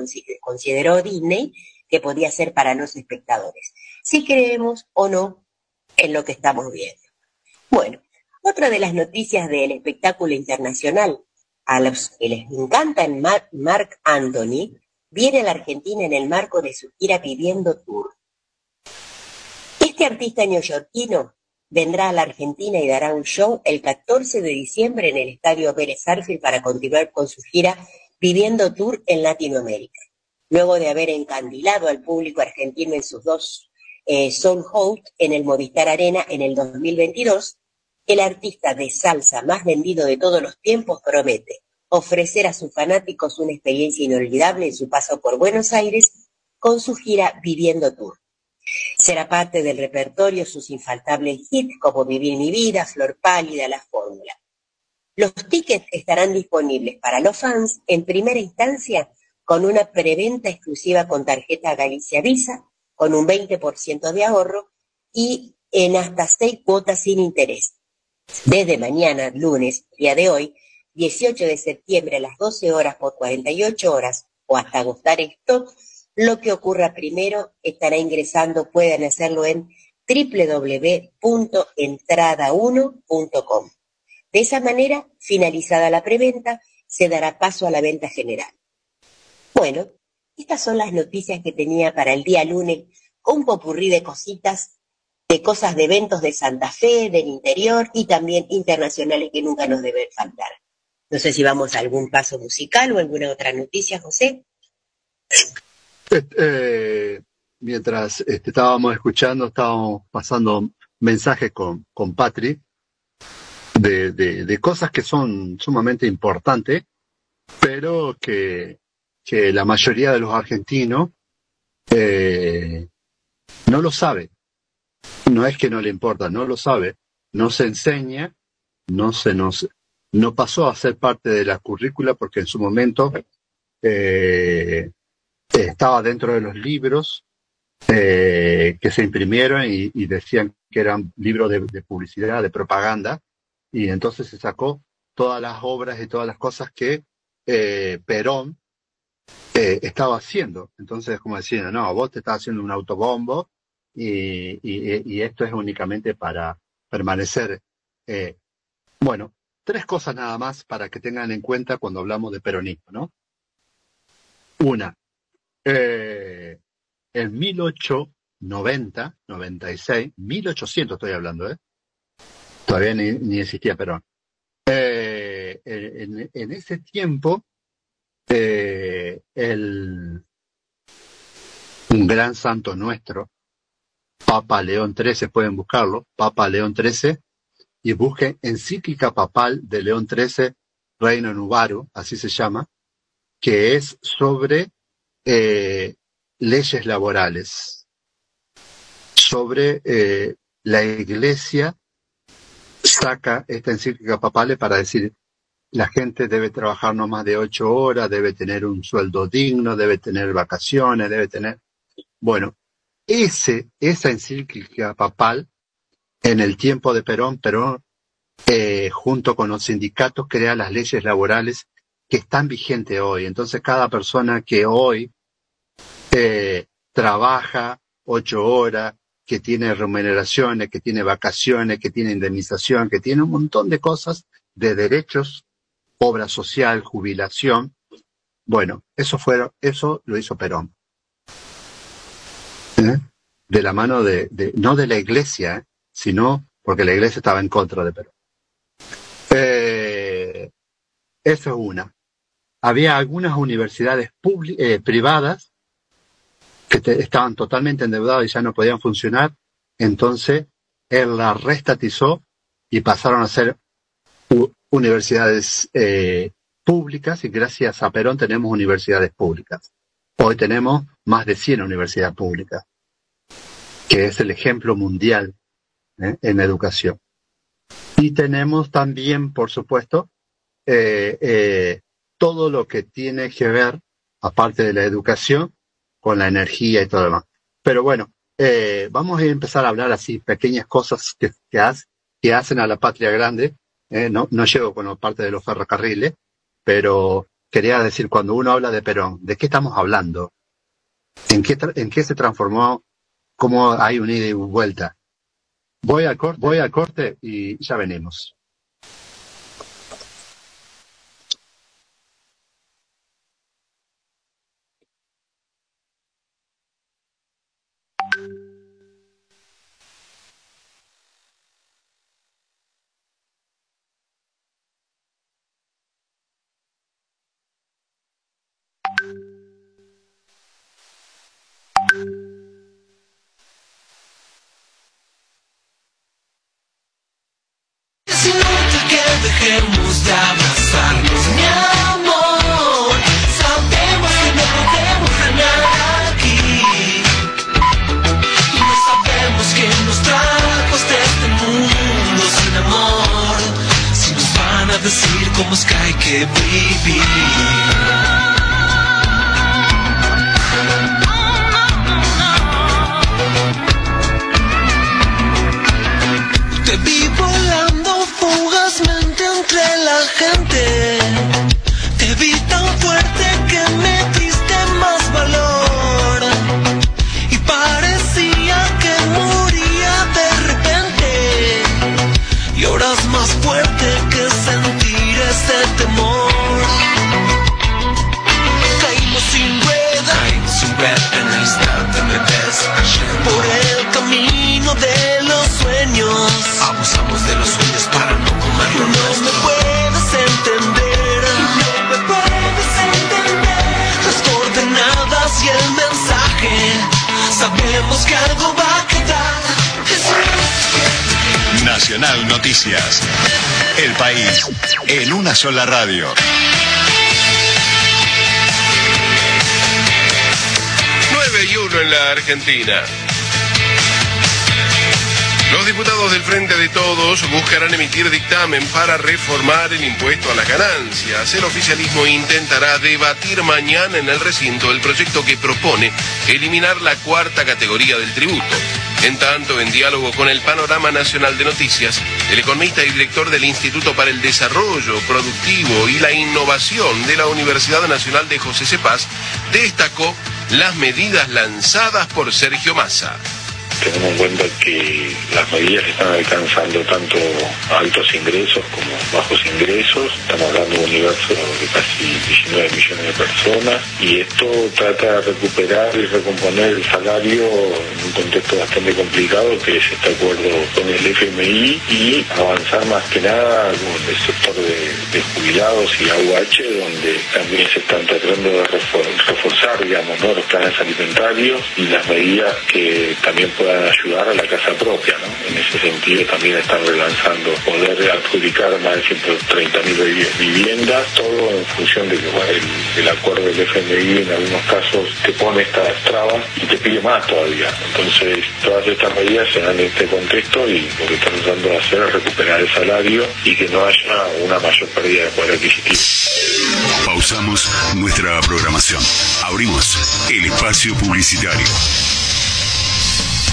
C: consideró Disney, que podía ser para los espectadores si creemos o no en lo que estamos viendo. Bueno, otra de las noticias del espectáculo internacional a los que les encanta Mark Anthony viene a la Argentina en el marco de su gira Viviendo Tour. Este artista neoyorquino vendrá a la Argentina y dará un show el 14 de diciembre en el Estadio Pérez Arfield para continuar con su gira Viviendo Tour en Latinoamérica. Luego de haber encandilado al público argentino en sus dos eh, Soul en el Movistar Arena en el 2022, el artista de salsa más vendido de todos los tiempos promete ofrecer a sus fanáticos una experiencia inolvidable en su paso por Buenos Aires con su gira Viviendo Tour. Será parte del repertorio sus infaltables hits como Vivir mi vida, Flor Pálida, La Fórmula. Los tickets estarán disponibles para los fans en primera instancia con una preventa exclusiva con tarjeta Galicia Visa con un 20% de ahorro y en hasta seis cuotas sin interés. Desde mañana, lunes, día de hoy, 18 de septiembre a las 12 horas por 48 horas o hasta agotar esto, lo que ocurra primero estará ingresando, pueden hacerlo en www.entrada1.com. De esa manera, finalizada la preventa, se dará paso a la venta general. Bueno, estas son las noticias que tenía para el día lunes, un popurrí de cositas, de cosas de eventos de Santa Fe, del interior y también internacionales que nunca nos deben faltar. No sé si vamos a algún paso musical o alguna otra noticia, José.
A: Eh, mientras este, estábamos escuchando, estábamos pasando mensajes con, con Patri de cosas que son sumamente importantes, pero que que la mayoría de los argentinos eh, no lo sabe. No es que no le importa, no lo sabe. No se enseña, no se nos, no pasó a ser parte de la currícula porque en su momento eh, estaba dentro de los libros eh, que se imprimieron y, decían que eran libros de, publicidad, de propaganda, y entonces se sacó todas las obras y todas las cosas que Perón eh, estaba haciendo. Entonces, como decían, no, vos te estás haciendo un autobombo y, esto es únicamente para permanecer. Eh, bueno, tres cosas nada más para que tengan en cuenta cuando hablamos de peronismo, ¿no? Una, eh, en 1890, 96, 1800 estoy hablando, ¿eh? Todavía ni, existía Perón. Eh, en, ese tiempo, eh, el, un gran santo nuestro, Papa León XIII, pueden buscarlo, Papa León XIII, y busquen encíclica papal de León XIII, Reino Nubaru, así se llama, que es sobre eh, leyes laborales, sobre eh, la iglesia saca esta encíclica papal para decir la gente debe trabajar no más de ocho horas, debe tener un sueldo digno, debe tener vacaciones, debe tener... Bueno, ese, esa encíclica papal, en el tiempo de Perón, Perón, eh, junto con los sindicatos, crea las leyes laborales que están vigentes hoy. Entonces, cada persona que hoy eh, trabaja ocho horas, que tiene remuneraciones, que tiene vacaciones, que tiene indemnización, que tiene un montón de cosas de derechos, obra social, jubilación. Bueno, eso fue, eso lo hizo Perón. ¿Eh? De la mano de, no de la iglesia, ¿eh? sino porque la iglesia estaba en contra de Perón. Eh, eso es una. Había algunas universidades eh, privadas que estaban totalmente endeudadas y ya no podían funcionar, entonces él la restatizó y pasaron a ser universidades eh, públicas y gracias a Perón tenemos universidades públicas. Hoy tenemos más de 100 universidades públicas, que es el ejemplo mundial ¿eh? en educación. Y tenemos también, por supuesto, eh, eh, todo lo que tiene que ver, aparte de la educación, con la energía y todo lo demás. Pero bueno, vamos a empezar a hablar así, pequeñas cosas que hacen a la patria grande. Eh, no, no llego con parte de los ferrocarriles, pero quería decir, cuando uno habla de Perón, ¿de qué estamos hablando? ¿En qué, en qué se transformó? ¿Cómo hay un ida y vuelta? Voy al corte, voy al corte y ya venimos.
G: Para
H: reformar el impuesto a las ganancias. El oficialismo intentará debatir mañana en el recinto el proyecto que propone eliminar la cuarta categoría del tributo. En tanto, en diálogo con el Panorama Nacional de Noticias, el economista y director del Instituto para el Desarrollo Productivo y la Innovación de la Universidad Nacional de José Cepaz destacó las medidas lanzadas por Sergio Massa
I: tenemos en cuenta que las medidas están alcanzando tanto altos ingresos como bajos ingresos. Estamos hablando de un universo de casi 19 millones de personas y esto trata de recuperar y recomponer el salario en un contexto bastante complicado que es este acuerdo con el FMI y avanzar más que nada con el sector de, jubilados y AUH donde también se están tratando de reforzar digamos, los planes alimentarios y las medidas que también puedan ayudar a la casa propia. En ese sentido también están relanzando poder adjudicar más de 130 mil viviendas, todo en función de que el, acuerdo del FMI en algunos casos te pone estas trabas y te pide más todavía. Entonces todas estas medidas se dan en este contexto y lo que están tratando de hacer es recuperar el salario y que no haya una mayor pérdida de poder adquisitivo.
J: Pausamos nuestra programación. Abrimos el espacio publicitario.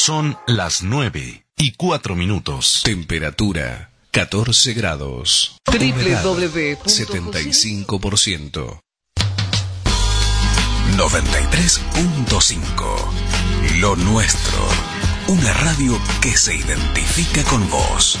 J: Son las 9 y 4 minutos. Temperatura 14 grados.
K: www.
J: 75%. 93.5. Lo nuestro. Una radio que se identifica con vos.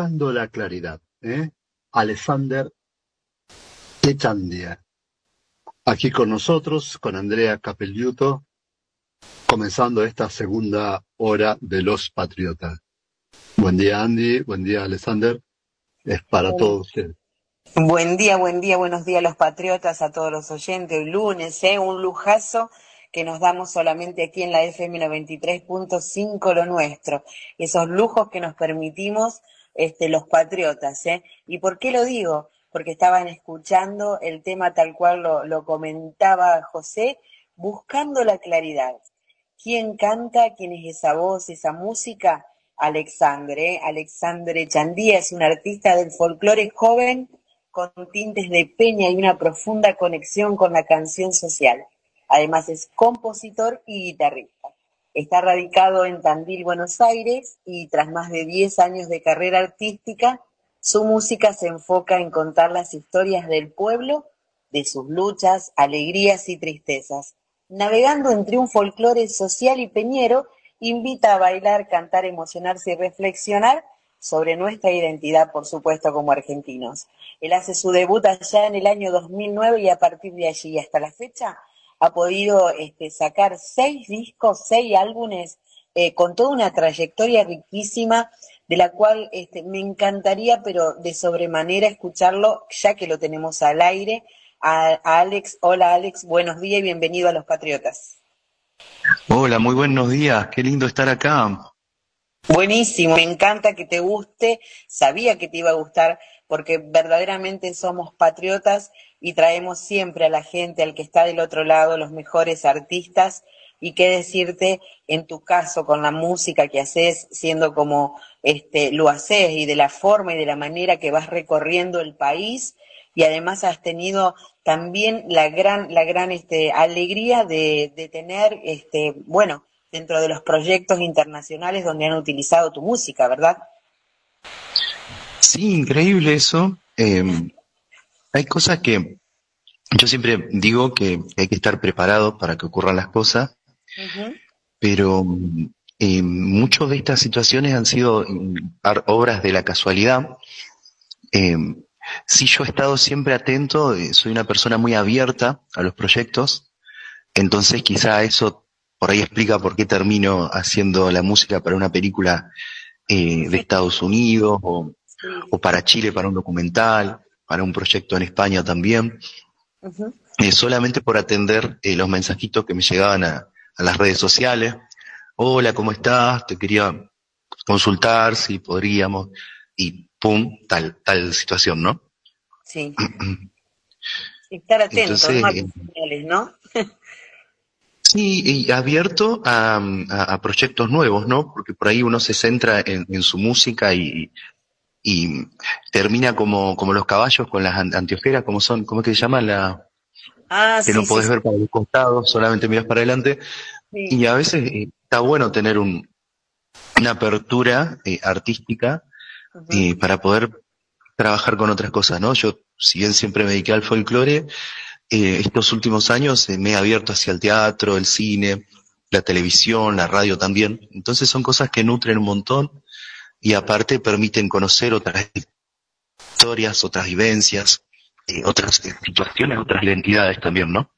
L: Buscando la claridad.
A: ¿eh? Alexander Echandia. Aquí con nosotros, con Andrea Capelliuto, comenzando esta segunda hora de los Patriotas. Buen día, Andy. Buen día, Alexander. Es para todos ustedes.
M: Buen día, buen día, buenos días a los patriotas, a todos los oyentes. Hoy lunes, ¿eh? un lujazo que nos damos solamente aquí en la FM 93.5 lo nuestro. Esos lujos que nos permitimos este, los patriotas. ¿eh? ¿Y por qué lo digo? Porque estaban escuchando el tema tal cual lo, comentaba José, buscando la claridad. ¿Quién canta? ¿Quién es esa voz, esa música? Alexandre, ¿eh? Alexandre Chandía es un artista del folclore joven con tintes de peña y una profunda conexión con la canción social. Además es compositor y guitarrista. Está radicado en Tandil, Buenos Aires, y tras más de 10 años de carrera artística, su música se enfoca en contar las historias del pueblo, de sus luchas, alegrías y tristezas. Navegando entre un folclore social y peñero, invita a bailar, cantar, emocionarse y reflexionar sobre nuestra identidad, por supuesto, como argentinos. Él hace su debut allá en el año 2009 y a partir de allí hasta la fecha ha podido este, sacar seis discos, seis álbumes, eh, con toda una trayectoria riquísima, de la cual este, me encantaría, pero de sobremanera, escucharlo, ya que lo tenemos al aire. A, a Alex, hola Alex, buenos días y bienvenido a Los Patriotas.
N: Hola, muy buenos días, qué lindo estar acá.
M: Buenísimo, me encanta que te guste, sabía que te iba a gustar porque verdaderamente somos patriotas y traemos siempre a la gente, al que está del otro lado, los mejores artistas y qué decirte en tu caso con la música que haces, siendo como este lo haces y de la forma y de la manera que vas recorriendo el país y además has tenido también la gran la gran este alegría de, de tener este bueno dentro de los proyectos internacionales donde han utilizado tu música, ¿verdad?
N: Sí, increíble eso. Eh, hay cosas que yo siempre digo que hay que estar preparado para que ocurran las cosas, pero eh, muchas de estas situaciones han sido mm, obras de la casualidad. Eh, sí, yo he estado siempre atento, eh, soy una persona muy abierta a los proyectos, entonces quizá eso por ahí explica por qué termino haciendo la música para una película eh, de Estados Unidos o, o para Chile para un documental, para un proyecto en España también, eh, solamente por atender eh, los mensajitos que me llegaban a, a las redes sociales. Hola, ¿cómo estás? Te quería consultar si podríamos y pum, tal, tal situación, ¿no?
M: Sí. Estar atentos,
N: Entonces, eh,
M: ¿no?
N: Sí, y abierto a, a- a proyectos nuevos, ¿no? Porque por ahí uno se centra en, en su música y, y termina como, como los caballos con las an- anteojeras, como son, ¿cómo es que se llama? La,
M: Ah,
N: que
M: sí,
N: no podés
M: sí,
N: ver para los costados, solamente miras para adelante.
M: sí.
N: Y a veces eh, está bueno tener un, una apertura eh, artística eh, para poder trabajar con otras cosas, ¿no? Yo, si bien siempre me dediqué al folclore, eh, estos últimos años me he abierto hacia el teatro, el cine, la televisión, la radio también. Entonces son cosas que nutren un montón y aparte permiten conocer otras historias, otras vivencias, eh, otras situaciones, otras identidades también, ¿no?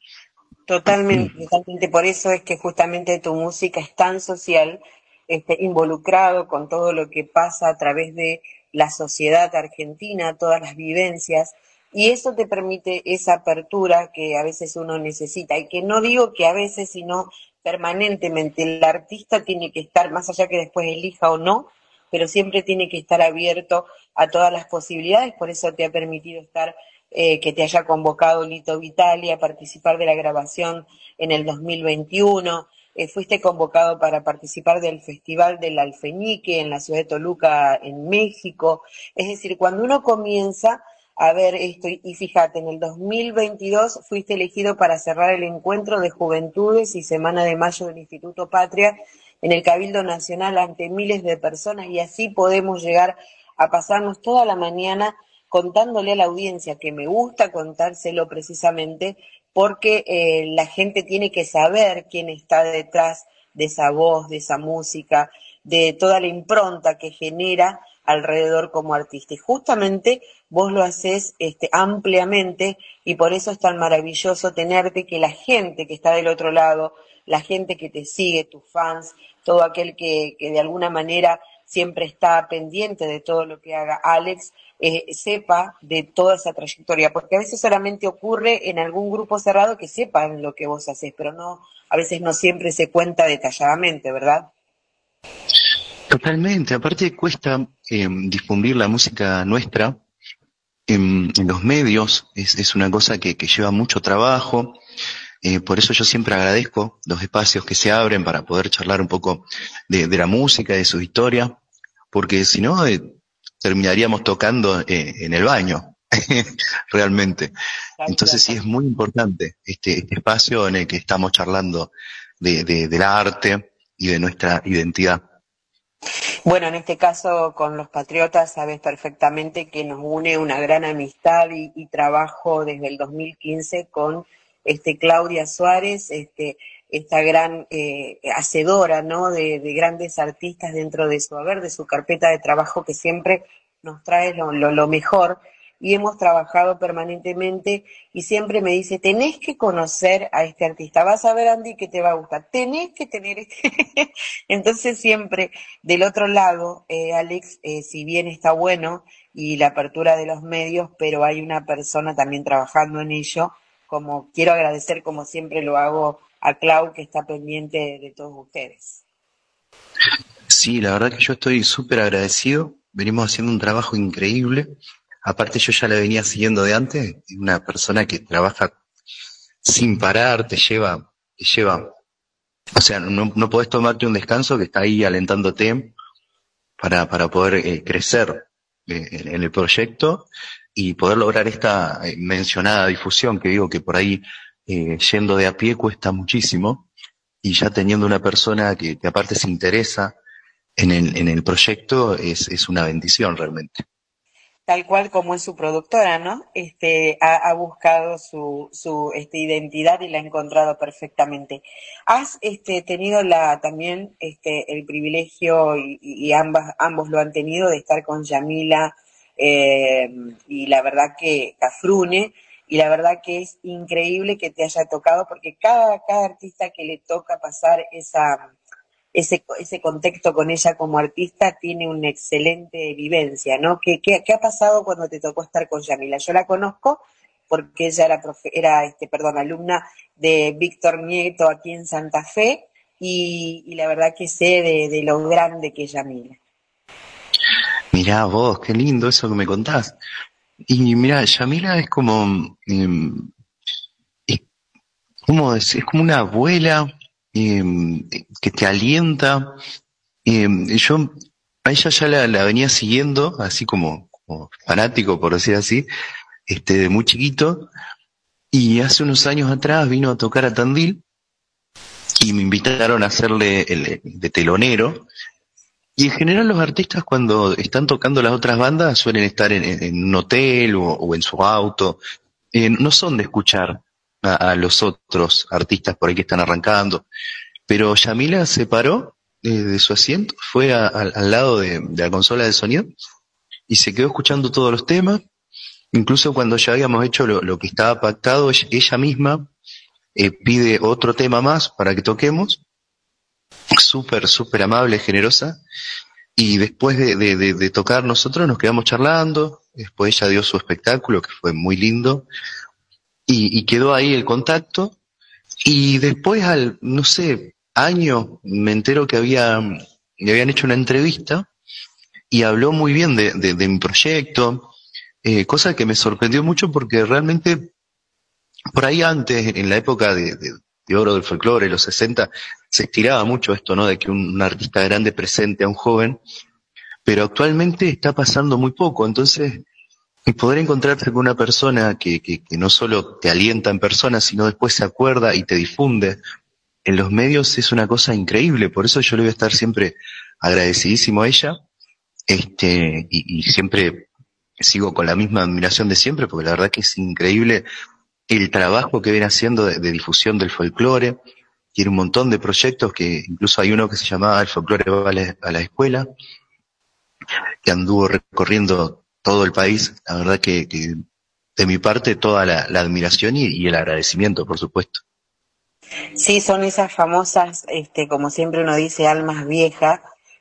M: Totalmente, totalmente. Por eso es que justamente tu música es tan social, este, involucrado con todo lo que pasa a través de la sociedad argentina, todas las vivencias, y eso te permite esa apertura que a veces uno necesita, y que no digo que a veces, sino permanentemente. El artista tiene que estar, más allá que después elija o no, pero siempre tiene que estar abierto a todas las posibilidades, por eso te ha permitido estar, eh, que te haya convocado Lito Vitali a participar de la grabación en el 2021, eh, fuiste convocado para participar del Festival del Alfeñique en la ciudad de Toluca, en México. Es decir, cuando uno comienza a ver esto, y fíjate, en el 2022 fuiste elegido para cerrar el encuentro de juventudes y Semana de Mayo del Instituto Patria en el Cabildo Nacional ante miles de personas y así podemos llegar a pasarnos toda la mañana contándole a la audiencia que me gusta contárselo precisamente porque eh, la gente tiene que saber quién está detrás de esa voz, de esa música, de toda la impronta que genera alrededor como artista. Y justamente vos lo haces este, ampliamente y por eso es tan maravilloso tenerte que la gente que está del otro lado, la gente que te sigue, tus fans, todo aquel que, que de alguna manera siempre está pendiente de todo lo que haga Alex, eh, sepa de toda esa trayectoria, porque a veces solamente ocurre en algún grupo cerrado que sepan lo que vos haces, pero no, a veces no siempre se cuenta detalladamente, ¿verdad?
N: Totalmente, aparte cuesta eh, difundir la música nuestra en, en los medios, es, es una cosa que, que, lleva mucho trabajo, eh, por eso yo siempre agradezco los espacios que se abren para poder charlar un poco de, de la música, de su historia, porque si no, eh, terminaríamos tocando eh, en el baño, realmente. Entonces sí es muy importante este, este, espacio en el que estamos charlando de, de, del arte y de nuestra identidad.
M: Bueno, en este caso con los Patriotas sabes perfectamente que nos une una gran amistad y, y trabajo desde el 2015 con este Claudia Suárez, este esta gran eh, hacedora ¿no? De, de, grandes artistas dentro de su haber, de su carpeta de trabajo que siempre nos trae lo, lo, lo, mejor. Y hemos trabajado permanentemente y siempre me dice, tenés que conocer a este artista, vas a ver Andy que te va a gustar, tenés que tener este... Entonces siempre del otro lado, eh, Alex, eh, si bien está bueno y la apertura de los medios, pero hay una persona también trabajando en ello, como quiero agradecer como siempre lo hago a Clau que está pendiente de, todos ustedes.
N: Sí, la verdad que yo estoy súper agradecido. Venimos haciendo un trabajo increíble. Aparte yo ya la venía siguiendo de antes. Una persona que trabaja sin parar, te lleva, te lleva. O sea, no, no podés tomarte un descanso que está ahí alentándote para, para poder eh, crecer eh, en el proyecto y poder lograr esta eh, mencionada difusión que digo que por ahí eh, yendo de a pie cuesta muchísimo y ya teniendo una persona que, aparte se interesa en el, en el proyecto es, es una bendición realmente.
M: Tal cual como es su productora, ¿no? Este, ha, ha buscado su, su este, identidad y la ha encontrado perfectamente. Has este, tenido la, también este, el privilegio y, y ambas, ambos lo han tenido de estar con Yamila eh, y la verdad que Cafrune, y la verdad que es increíble que te haya tocado porque cada, cada artista que le toca pasar esa, ese, ese contexto con ella como artista tiene una excelente vivencia, ¿no? ¿Qué, qué, qué ha pasado cuando te tocó estar con Yamila? Yo la conozco porque ella era, profe, era este, perdón, alumna de Víctor Nieto aquí en Santa Fe y, y la verdad que sé de, de, lo grande que es Yamila.
N: Mirá vos, qué lindo eso que me contás. Y mira, Yamila es como, eh, es, como es, es como una abuela eh, que te alienta. Eh, yo a ella ya la, la, venía siguiendo, así como, como fanático, por decir así, este, de muy chiquito. Y hace unos años atrás vino a tocar a Tandil y me invitaron a hacerle el, de telonero y en general los artistas cuando están tocando las otras bandas suelen estar en, un hotel o, en su auto. Eh, no son de escuchar a, los otros artistas por ahí que están arrancando. Pero Yamila se paró eh, de su asiento, fue al lado de, la consola de sonido y se quedó escuchando todos los temas. Incluso cuando ya habíamos hecho lo, que estaba pactado, ella, ella misma eh, pide otro tema más para que toquemos súper, súper amable, generosa. Y después de, de, de, de tocar nosotros nos quedamos charlando, después ella dio su espectáculo, que fue muy lindo, y, y quedó ahí el contacto. Y después al, no sé, año, me entero que había, le habían hecho una entrevista y habló muy bien de, de, de mi proyecto, eh, cosa que me sorprendió mucho porque realmente por ahí antes, en la época de, oro del folclore, los 60, se estiraba mucho esto, ¿no? De que un, artista grande presente a un joven, pero actualmente está pasando muy poco, entonces poder encontrarse con una persona que, que, que no solo te alienta en persona, sino después se acuerda y te difunde en los medios es una cosa increíble, por eso yo le voy a estar siempre agradecidísimo a ella, este, y, y siempre sigo con la misma admiración de siempre, porque la verdad que es increíble el trabajo que viene haciendo de, difusión del folclore, tiene un montón de proyectos que incluso hay uno que se llamaba El folclore va a la, escuela, que anduvo recorriendo todo el país, la verdad que, de mi parte toda la, admiración y, y, el agradecimiento, por supuesto.
M: Sí, son esas famosas, este, como siempre uno dice, almas viejas,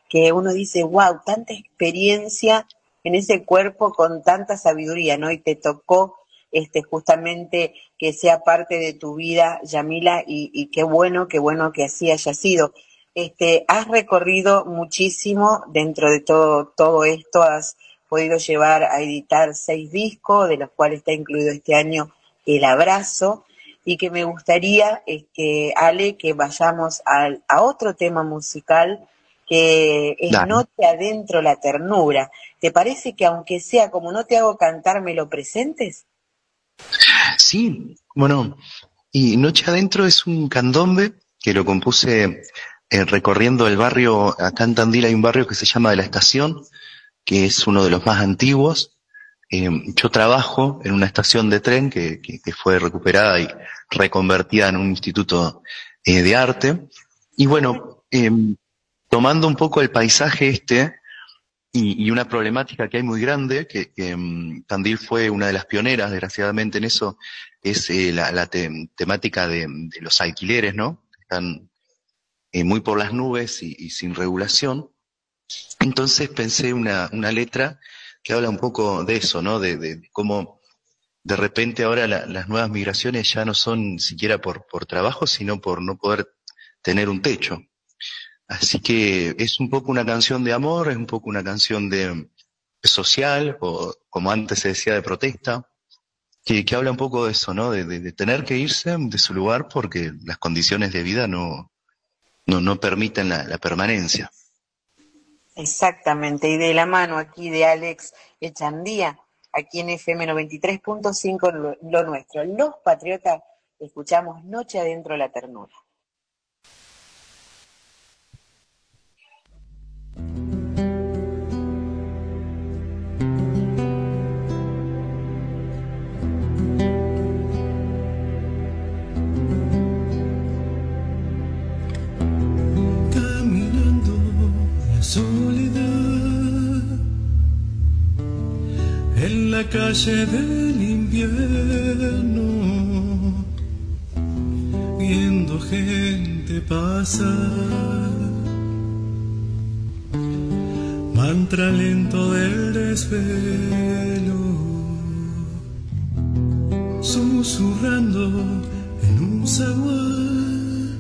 M: que uno dice, wow, tanta experiencia en ese cuerpo con tanta sabiduría, ¿no? Y te tocó este, justamente que sea parte de tu vida, Yamila, y, y qué bueno, qué bueno que así haya sido. Este, has recorrido muchísimo dentro de todo, todo esto, has podido llevar a editar seis discos, de los cuales está incluido este año El Abrazo, y que me gustaría, este, Ale, que vayamos al, a otro tema musical que es
N: Dale.
M: No te adentro la ternura. ¿Te parece que aunque sea como no te hago cantar, me lo presentes?
N: Sí, bueno, y Noche Adentro es un candombe que lo compuse eh, recorriendo el barrio, acá en Tandil hay un barrio que se llama de la Estación, que es uno de los más antiguos. Eh, yo trabajo en una estación de tren que, fue recuperada y reconvertida en un instituto eh, de arte. Y bueno, tomando un poco el paisaje este y, y una problemática que hay muy grande, que, que Tandil fue una de las pioneras, desgraciadamente, en eso, es eh, la, la te, temática de, de, los alquileres, ¿no? Están eh, muy por las nubes y, y, sin regulación. Entonces pensé una, una letra que habla un poco de eso, ¿no? De, de, de cómo de repente ahora la, las nuevas migraciones ya no son siquiera por, por trabajo, sino por no poder tener un techo. Así que es un poco una canción de amor, es un poco una canción de social, o como antes se decía, de protesta, que, que habla un poco de eso, ¿no? De, tener que irse de su lugar porque las condiciones de vida no, no, no permiten la, la permanencia.
M: Exactamente, y de la mano aquí de Alex Echandía, aquí en FM 93.5 lo, lo nuestro. Los patriotas escuchamos Noche adentro la ternura.
L: Caminando la soledad en la calle del invierno, viendo gente pasar mantra lento del desvelo, susurrando en un zaguán,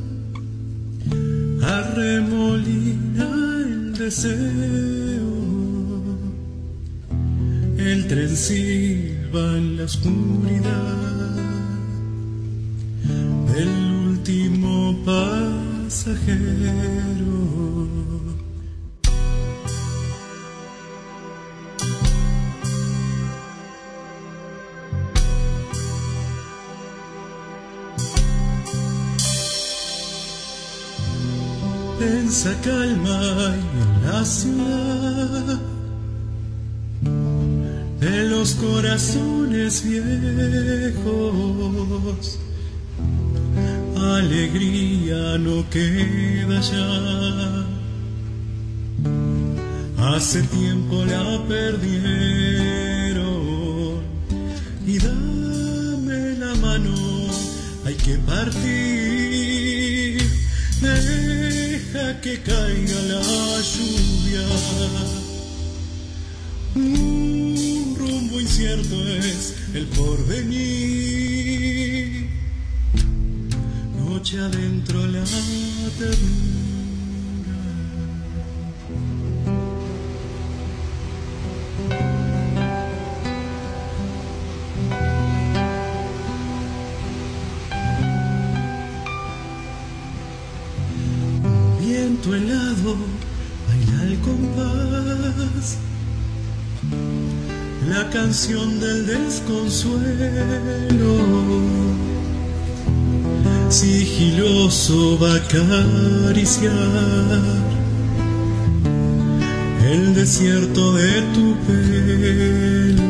L: arremolina el deseo. El tren silba en la oscuridad del último pasajero. Densa calma en la ciudad de los corazones viejos. Alegría no queda ya. Hace tiempo la perdieron y dame la mano, hay que partir. Que caiga la lluvia. Un rumbo incierto es el porvenir. Noche adentro la ternura. Del desconsuelo sigiloso va a acariciar el desierto de tu pelo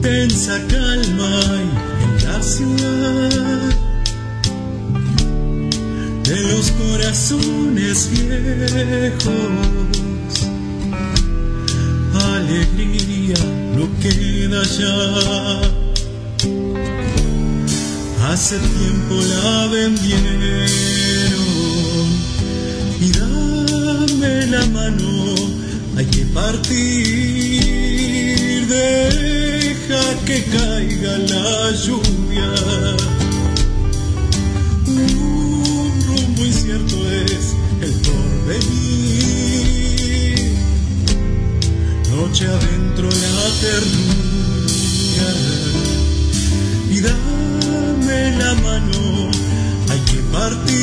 L: tensa calma hay en la ciudad de los corazones viejos. Alegría no queda ya. Hace tiempo la vendieron y dame la mano, hay que partir. Deja que caiga la lluvia. Un rumbo incierto es el porvenir. Noche adentro la ternura y dame la mano, hay que partir.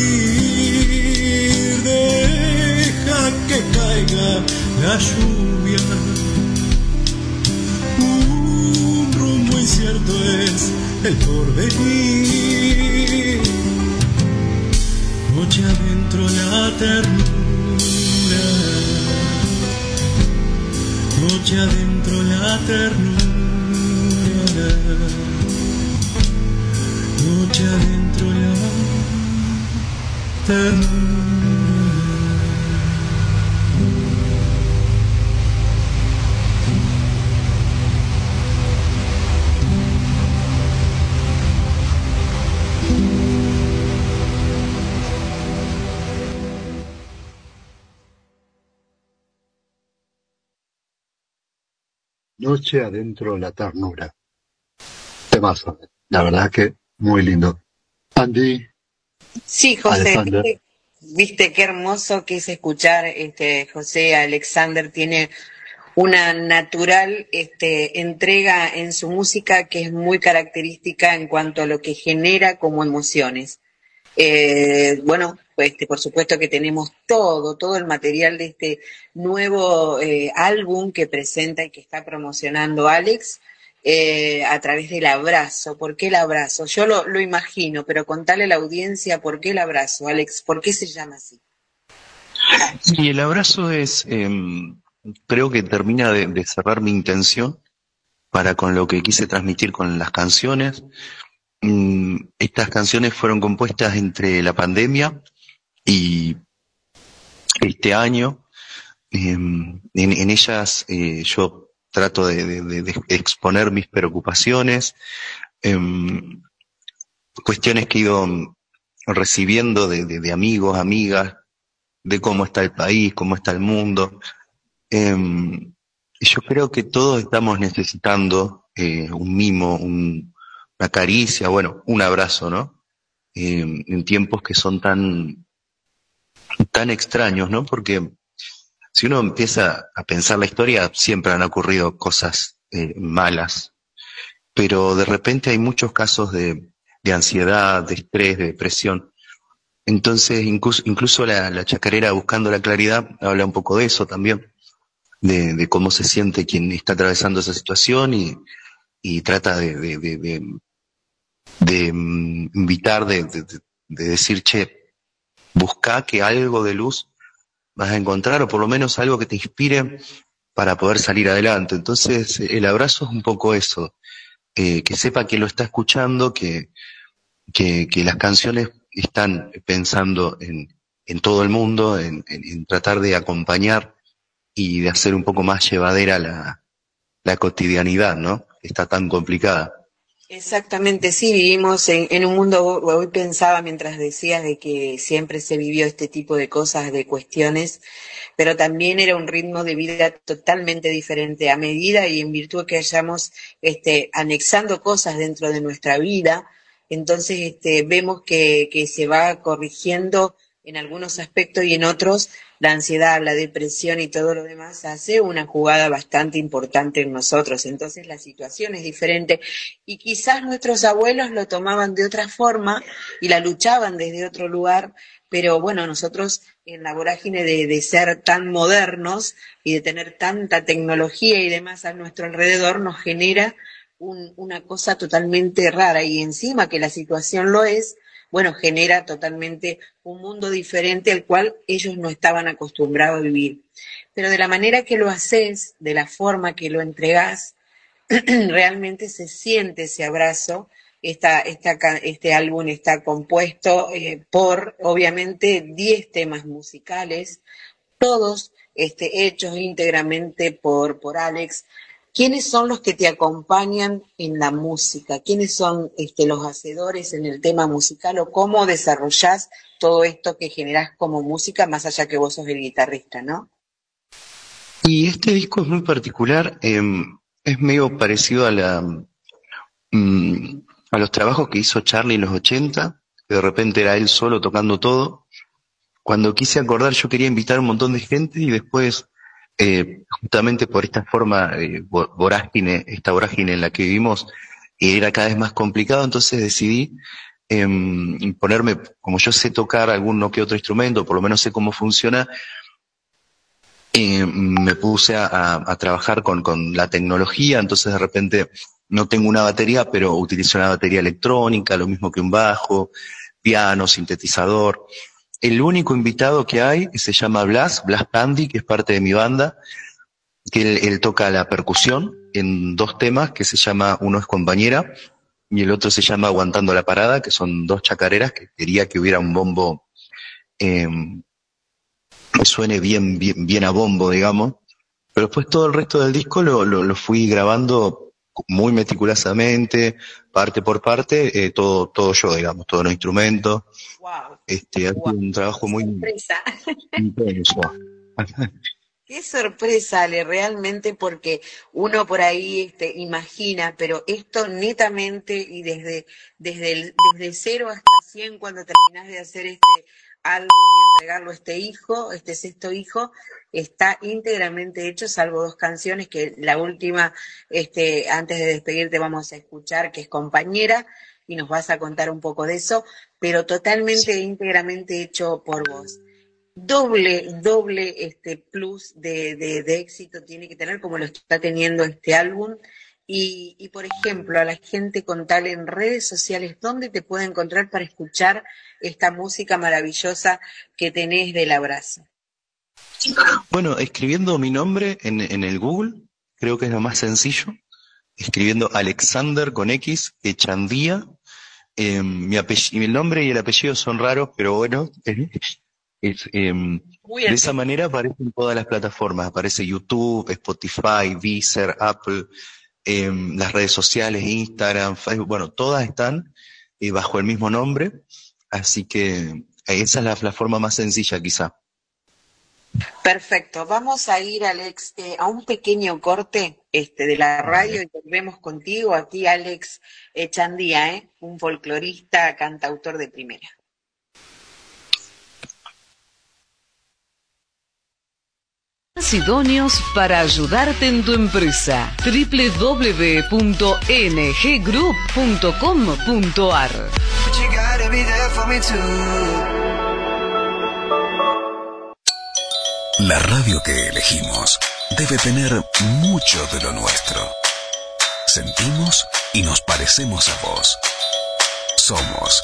L: Deja que caiga la lluvia. Un rumbo incierto es el porvenir. Noche adentro la ternura. Noche adentro la ternura. Noche adentro la ternura.
A: Noche adentro la ternura. Temazo. La verdad que muy lindo. Andy,
M: Sí, José, viste, viste qué hermoso que es escuchar, este, José Alexander tiene una natural este, entrega en su música que es muy característica en cuanto a lo que genera como emociones. Eh, bueno, este, por supuesto que tenemos todo, todo el material de este nuevo eh, álbum que presenta y que está promocionando Alex eh, a través del abrazo. ¿Por qué el abrazo? Yo lo, lo imagino, pero contale a la audiencia por qué el abrazo, Alex, ¿por qué se llama así?
N: Y el abrazo es, em, creo que termina de, de cerrar mi intención para con lo que quise transmitir con las canciones. Mm, estas canciones fueron compuestas entre la pandemia y este año. Em, en, ellas eh, yo trato de, exponer mis preocupaciones, em, cuestiones que he ido recibiendo de, amigos, amigas, de cómo está el país, cómo está el mundo. Em, yo creo que todos estamos necesitando eh, un mimo, un- una caricia, bueno, un abrazo, ¿no? En tiempos que son tan, tan extraños, ¿no? Porque si uno empieza a pensar la historia, siempre han ocurrido cosas eh, malas, pero de repente hay muchos casos de, ansiedad, de estrés, de depresión. Entonces, incluso, incluso la, chacarera Buscando la Claridad habla un poco de eso también, de, cómo se siente quien está atravesando esa situación y, y trata de, de, de, mm, invitar, de decir, che, busca que algo de luz vas a encontrar o por lo menos algo que te inspire para poder salir adelante. Entonces, el abrazo es un poco eso, eh, que sepa que lo está escuchando, que, que, las canciones están pensando en, en todo el mundo, en, en- en tratar de acompañar y de hacer un poco más llevadera la, la cotidianidad, ¿no? Está tan complicada.
M: Exactamente, sí, vivimos en, un mundo, hoy pensaba mientras decías de que siempre se vivió este tipo de cosas, de cuestiones, pero también era un ritmo de vida totalmente diferente a medida y en virtud que hayamos este, anexando cosas dentro de nuestra vida, entonces este, vemos que, que se va corrigiendo en algunos aspectos y en otros la ansiedad, la depresión y todo lo demás hace una jugada bastante importante en nosotros. Entonces la situación es diferente y quizás nuestros abuelos lo tomaban de otra forma y la luchaban desde otro lugar, pero bueno, nosotros en la vorágine de, ser tan modernos y de tener tanta tecnología y demás a nuestro alrededor nos genera un, una cosa totalmente rara y encima que la situación lo es, bueno, genera totalmente un mundo diferente al cual ellos no estaban acostumbrados a vivir. Pero de la manera que lo haces, de la forma que lo entregás, realmente se siente ese abrazo. Este álbum está compuesto eh, por, obviamente, 10 temas musicales, todos este, hechos íntegramente por Alex, ¿Quiénes son los que te acompañan en la música? ¿Quiénes son este, los hacedores en el tema musical o cómo desarrollás todo esto que generás como música, más allá que vos sos el guitarrista, ¿no?
N: Y este disco es muy particular, eh, es medio parecido a la mm, a los trabajos que hizo Charlie en los 80, que de repente era él solo tocando todo. Cuando quise acordar yo quería invitar a un montón de gente y después eh, justamente por esta forma eh, vorágine, esta vorágine en la que vivimos, era cada vez más complicado, entonces decidí eh, ponerme, como yo sé tocar alguno que otro instrumento, por lo menos sé cómo funciona, eh, me puse a, a, a trabajar con, con la tecnología, entonces de repente no tengo una batería, pero utilizo una batería electrónica, lo mismo que un bajo, piano, sintetizador. El único invitado que hay se llama Blas, Blas Pandi, que es parte de mi banda, que él, toca la percusión en dos temas, que se llama, uno es compañera y el otro se llama Aguantando la Parada, que son dos chacareras, que quería que hubiera un bombo eh, que suene bien, bien, bien a bombo, digamos. Pero después todo el resto del disco lo, lo, lo fui grabando muy meticulosamente, parte por parte, eh, todo, todo yo, digamos, todos los instrumentos. Este, ha sido un trabajo muy
M: Sorpresa.
N: intenso.
M: Qué sorpresa, Ale, realmente, porque uno por ahí este, imagina, pero esto netamente y desde, desde, el, desde cero hasta cien cuando terminás de hacer este álbum y entregarlo a este hijo, este sexto hijo, está íntegramente hecho, salvo dos canciones que la última, este, antes de despedirte vamos a escuchar, que es compañera, y nos vas a contar un poco de eso, pero totalmente íntegramente hecho por vos. Doble, doble este plus de, de, de éxito tiene que tener como lo está teniendo este álbum. Y, y, por ejemplo, a la gente con tal en redes sociales, ¿dónde te puede encontrar para escuchar esta música maravillosa que tenés del abrazo?
N: Bueno, escribiendo mi nombre en, en el Google, creo que es lo más sencillo. Escribiendo Alexander con X, Echandía. Eh, mi, mi nombre y el apellido son raros, pero bueno, es, eh, de esa manera aparecen todas las plataformas. Aparece YouTube, Spotify, Deezer, Apple, eh, las redes sociales, Instagram, Facebook, bueno, todas están eh, bajo el mismo nombre. Así que esa es la, la forma más sencilla quizá.
M: Perfecto, vamos a ir, Alex, eh, a un pequeño corte este, de la radio y volvemos contigo aquí, Alex Echandía, ¿eh? un folclorista, cantautor de primera.
K: idóneos para ayudarte en tu empresa. www.nggroup.com.ar
J: La radio que elegimos debe tener mucho de lo nuestro. Sentimos y nos parecemos a vos. Somos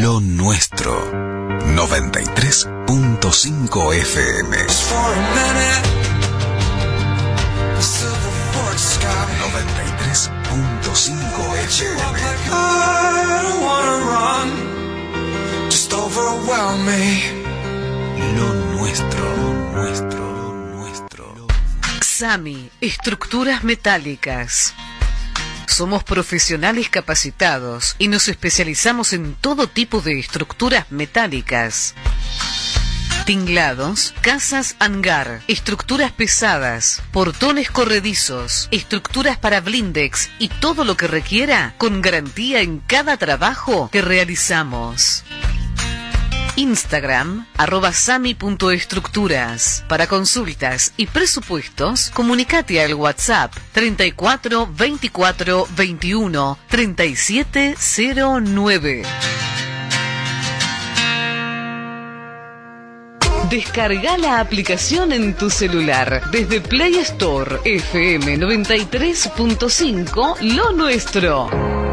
J: lo nuestro. 93.5 FM. 93.5 FM. Lo nuestro, nuestro, nuestro.
K: Xami, estructuras metálicas. Somos profesionales capacitados y nos especializamos en todo tipo de estructuras metálicas. Tinglados, casas hangar, estructuras pesadas, portones corredizos, estructuras para blindex y todo lo que requiera con garantía en cada trabajo que realizamos. Instagram, arroba sami.estructuras. Para consultas y presupuestos, comunicate al WhatsApp 34 24 21 3709. Descarga la aplicación en tu celular desde Play Store FM 93.5 Lo Nuestro.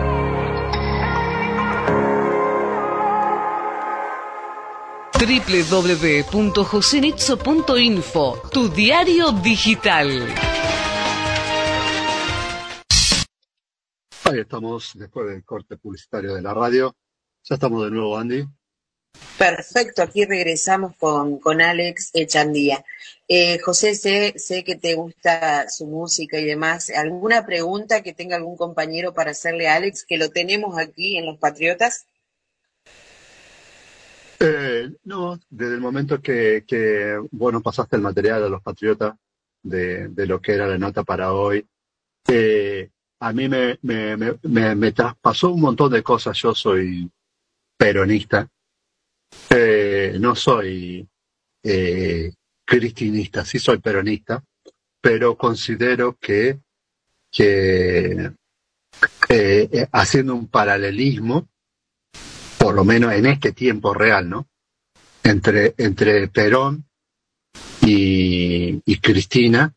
K: www.josenitzo.info, tu diario digital.
A: Ahí estamos, después del corte publicitario de la radio. Ya estamos de nuevo, Andy.
M: Perfecto, aquí regresamos con, con Alex Echandía. Eh, José, sé, sé que te gusta su música y demás. ¿Alguna pregunta que tenga algún compañero para hacerle a Alex, que lo tenemos aquí en Los Patriotas?
A: Eh, no, desde el momento que, bueno, pasaste el material a los patriotas de, lo que era la nota para hoy, eh, a mí me, me, me, me, traspasó un montón de cosas. Yo soy peronista, eh, no soy cristinista, sí soy peronista, pero considero que, que haciendo un paralelismo, por lo menos en este tiempo real, ¿no? Entre, entre Perón y, y Cristina,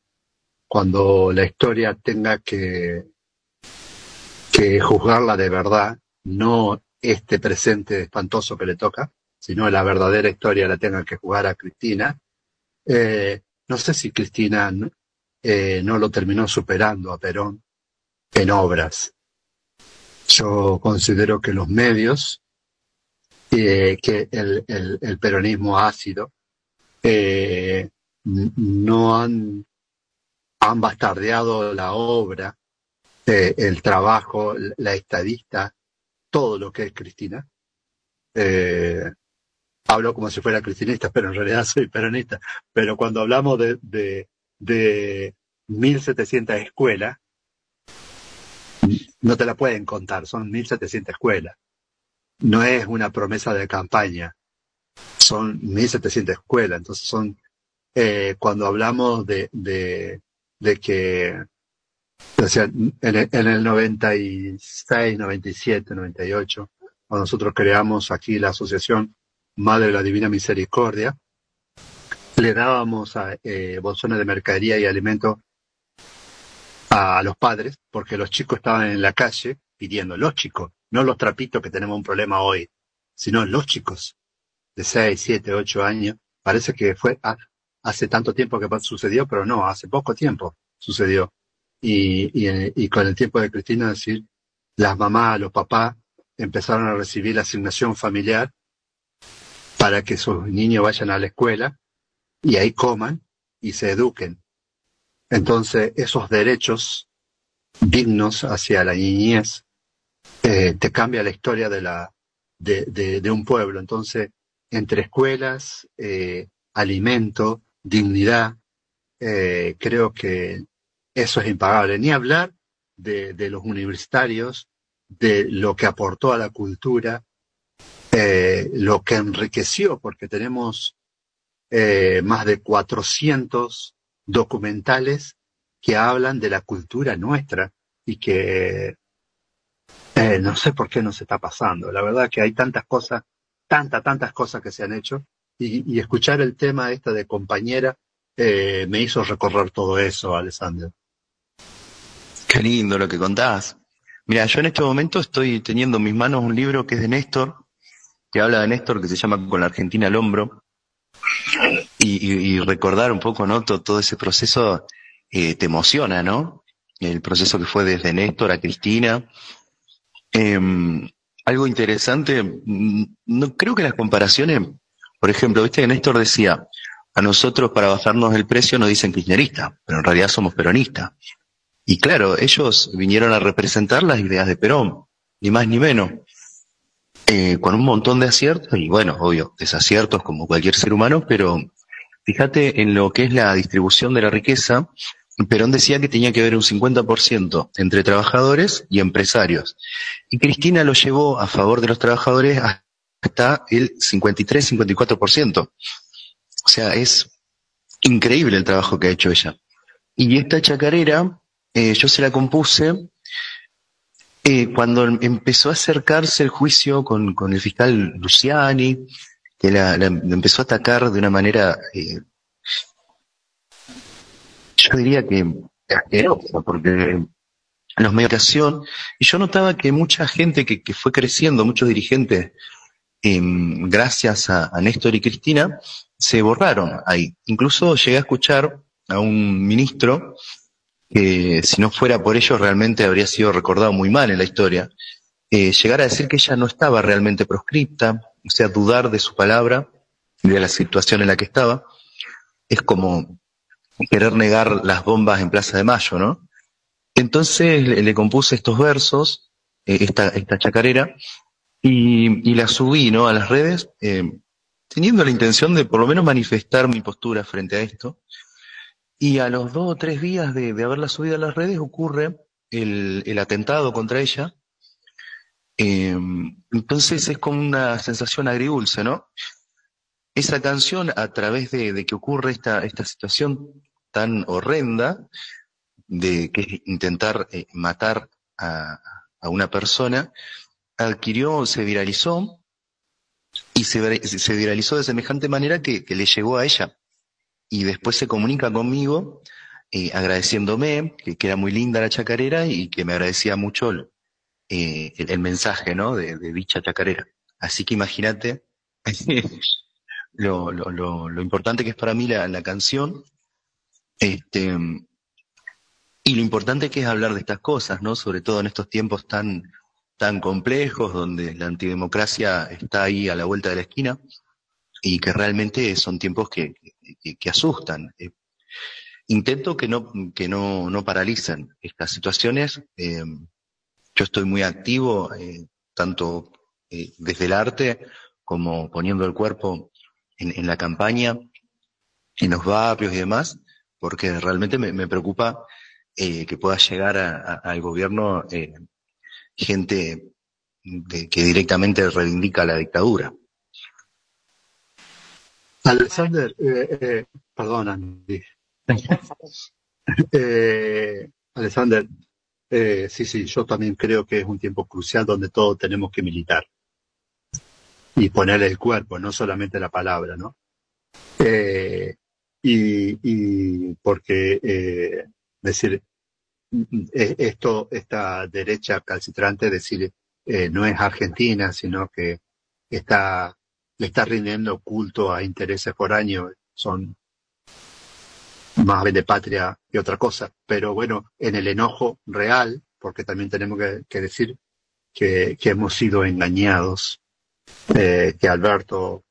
A: cuando la historia tenga que, que juzgarla de verdad, no este presente espantoso que le toca, sino la verdadera historia la tenga que jugar a Cristina. Eh, no sé si Cristina eh, no lo terminó superando a Perón en obras. Yo considero que los medios, eh, que el, peronismo ácido, eh, no han, bastardeado la obra, eh, el trabajo, la estadista, todo lo que es Cristina. Hablo como si fuera cristinista, pero en realidad soy peronista. Pero cuando hablamos de, de, de 1.700 escuelas, no te la pueden contar, son 1.700 escuelas. No es una promesa de campaña, son 1.700 escuelas. Entonces son, eh, cuando hablamos de, de, que, en el, en el 96, 97, 98, cuando nosotros creamos aquí la asociación Madre de la Divina Misericordia, le dábamos a, eh, bolsones de mercadería y alimento a los padres, porque los chicos estaban en la calle pidiendo, los chicos, no los trapitos que tenemos un problema hoy, sino los chicos de 6, 7, 8 años. Parece que fue hace tanto tiempo que sucedió, pero no, hace poco tiempo sucedió. Y, y, y con el tiempo de Cristina, decir, las mamás, los papás empezaron a recibir la asignación familiar para que sus niños vayan a la escuela y ahí coman y se eduquen. Entonces, esos derechos dignos hacia la niñez eh, te cambia la historia de, la, de, de, de un pueblo. Entonces, entre escuelas, eh, alimento, dignidad, eh, creo que eso es impagable. Ni hablar de, de, los universitarios, de lo que aportó a la cultura, eh, lo que enriqueció, porque tenemos eh, más de 400 documentales que hablan de la cultura nuestra y que eh, no sé por qué nos está pasando. La verdad que hay tantas cosas, tantas, tantas cosas que se han hecho y, escuchar el tema esta de compañera eh, me hizo recorrer todo eso, Alessandro.
N: Qué lindo lo que contás. Mira, yo en este momento estoy teniendo en mis manos un libro que es de Néstor, que habla de Néstor, que se llama Con la Argentina al hombro, y, recordar un poco, ¿no? Todo, todo ese proceso eh, te emociona, ¿no? El proceso que fue desde Néstor a Cristina. Eh, algo interesante, no creo que las comparaciones, por ejemplo, viste que Néstor decía, a nosotros para bajarnos el precio nos dicen kirchnerista, pero en realidad somos peronistas. Y claro, ellos vinieron a representar las ideas de Perón, ni más ni menos. Eh, con un montón de aciertos y bueno, obvio, desaciertos como cualquier ser humano, pero fíjate en lo que es la distribución de la riqueza, Perón decía que tenía que haber un 50% entre trabajadores y empresarios. Y Cristina lo llevó a favor de los trabajadores hasta el 53-54%. O sea, es increíble el trabajo que ha hecho ella. Y esta chacarera, eh, yo se la compuse eh, cuando empezó a acercarse el juicio con, el fiscal Luciani, que la, empezó a atacar de una manera, eh, yo diría que asquerosa, porque los medios de y yo notaba que mucha gente que, que fue creciendo, muchos dirigentes, eh, gracias a, a Néstor y Cristina, se borraron ahí. Incluso llegué a escuchar a un ministro que si no fuera por ellos realmente habría sido recordado muy mal en la historia, eh, llegar a decir que ella no estaba realmente proscripta, o sea, dudar de su palabra de la situación en la que estaba, es como querer negar las bombas en Plaza de Mayo, ¿no? Entonces le, compuse estos versos, eh, esta, esta chacarera, y, la subí, ¿no? A las redes, eh, teniendo la intención de por lo menos manifestar mi postura frente a esto, y a los dos o tres días de, haberla subido a las redes ocurre el, atentado contra ella. Em, entonces es como una sensación agridulce, ¿no? Esa canción, a través de, que ocurre esta, esta situación tan horrenda, de que intentar eh, matar a, una persona, adquirió, se viralizó, y se, se viralizó de semejante manera que le llegó a ella y después se comunica conmigo eh, agradeciéndome, que, era muy linda la chacarera y que me agradecía mucho eh, el, mensaje ¿no? de, dicha chacarera. Así que imagínate lo, lo, lo, importante que es para mí la, la canción este, y lo importante que es hablar de estas cosas, ¿no? sobre todo en estos tiempos tan, tan complejos donde la antidemocracia está ahí a la vuelta de la esquina y que realmente son tiempos que, que, asustan. Eh, intento que no, que no, no paralicen estas situaciones. Eh, yo estoy muy activo, eh, tanto desde el arte como poniendo el cuerpo en, la campaña, en los barrios y demás, porque realmente me, preocupa que pueda llegar al gobierno gente que directamente reivindica la dictadura.
A: Alexander, eh, eh, perdón, Andy. eh, Alexander, eh, sí, sí, yo también creo que es un tiempo crucial donde todos tenemos que militar y poner el cuerpo, no solamente la palabra, ¿no? Eh, y, y porque, eh, decir, esto, esta derecha calcitrante, decir, eh, no es Argentina, sino que está le está rindiendo culto a intereses año, son más de patria que otra cosa. Pero bueno, en el enojo real, porque también tenemos que, decir que, que, hemos sido engañados, eh, que Alberto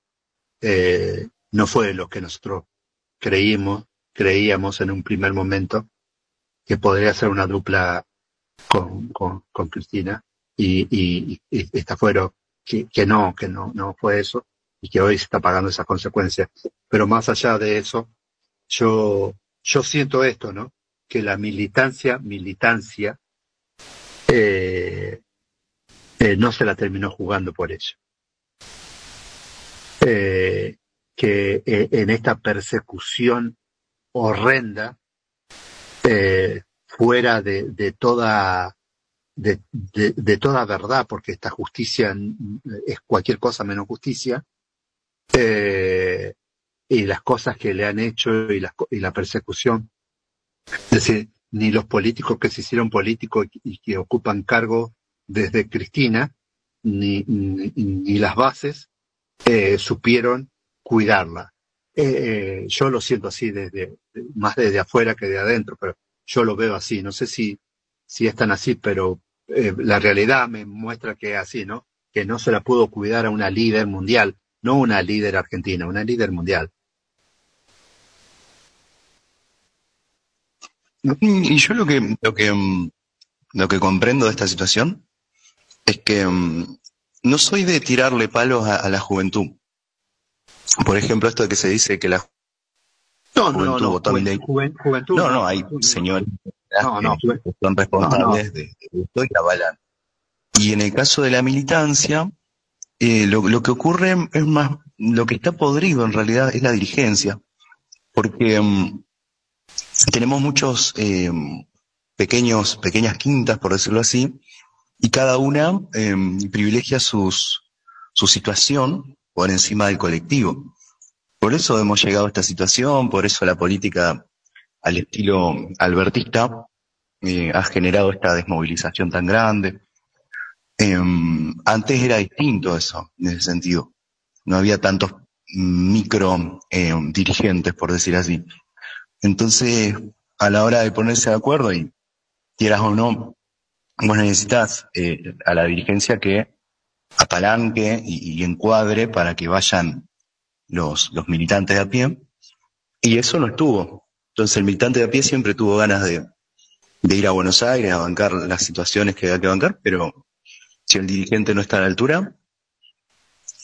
A: eh, no fue lo que nosotros creímos, creíamos en un primer momento, que podría ser una dupla con, Cristina, y, y, y esta fueron, que, que no, que no, no fue eso y que hoy se está pagando esas consecuencias. Pero más allá de eso, yo, yo siento esto, ¿no? Que la militancia, militancia, eh, eh, no se la terminó jugando por ello. Eh, que eh, en esta persecución horrenda, eh, fuera de, toda de, toda verdad, porque esta justicia es cualquier cosa menos justicia, y las cosas que le han hecho y la, y la persecución. Es decir, ni los políticos que se hicieron políticos y que ocupan cargo desde Cristina, ni, ni las bases eh, supieron cuidarla. Eh, yo lo siento así desde, más desde afuera que de adentro, pero yo lo veo así. No sé si, si es tan así, pero eh, la realidad me muestra que es así, ¿no? Que no se la pudo cuidar a una líder mundial no una líder argentina, una líder mundial.
N: Y yo lo que, lo que, lo que comprendo de esta situación es que mm, no soy de tirarle palos a, a la juventud. Por ejemplo, esto de que se dice que la
A: No, no,
N: juventud
A: no,
N: votó a Milei.
A: juven- juventud.
N: No, no, hay señores
A: No, no,
N: que son responsables de, esto y avalan. Y en el caso de la militancia, eh, lo, lo que ocurre es más, lo que está podrido en realidad es la dirigencia, porque mm, tenemos muchos eh, pequeños, pequeñas quintas, por decirlo así, y cada una eh, privilegia sus, su situación por encima del colectivo. Por eso hemos llegado a esta situación, por eso la política al estilo albertista eh, ha generado esta desmovilización tan grande. Em, antes era distinto eso, en ese sentido. No había tantos micro em, dirigentes, por decir así. Entonces, a la hora de ponerse de acuerdo y quieras o no, vos necesitas eh, a la dirigencia que apalanque y, encuadre para que vayan los, los militantes de a pie. Y eso no estuvo. Entonces el militante de a pie siempre tuvo ganas de, ir a Buenos Aires a bancar las situaciones que había que bancar, pero si el dirigente no está a la altura,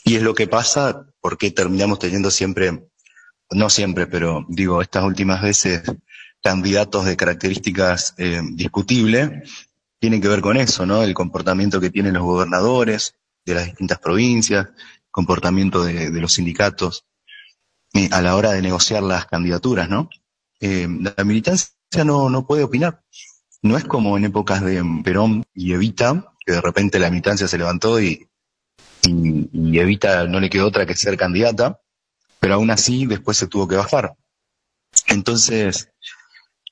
N: y es lo que pasa, porque terminamos teniendo siempre, no siempre, pero digo, estas últimas veces, candidatos de características eh, discutibles, tiene que ver con eso, ¿no? El comportamiento que tienen los gobernadores de las distintas provincias, comportamiento de, los sindicatos eh, a la hora de negociar las candidaturas, ¿no? Eh, la militancia no, no puede opinar. No es como en épocas de Perón y Evita, que de repente la militancia se levantó y, y, Evita no le quedó otra que ser candidata, pero aún así después se tuvo que bajar. Entonces,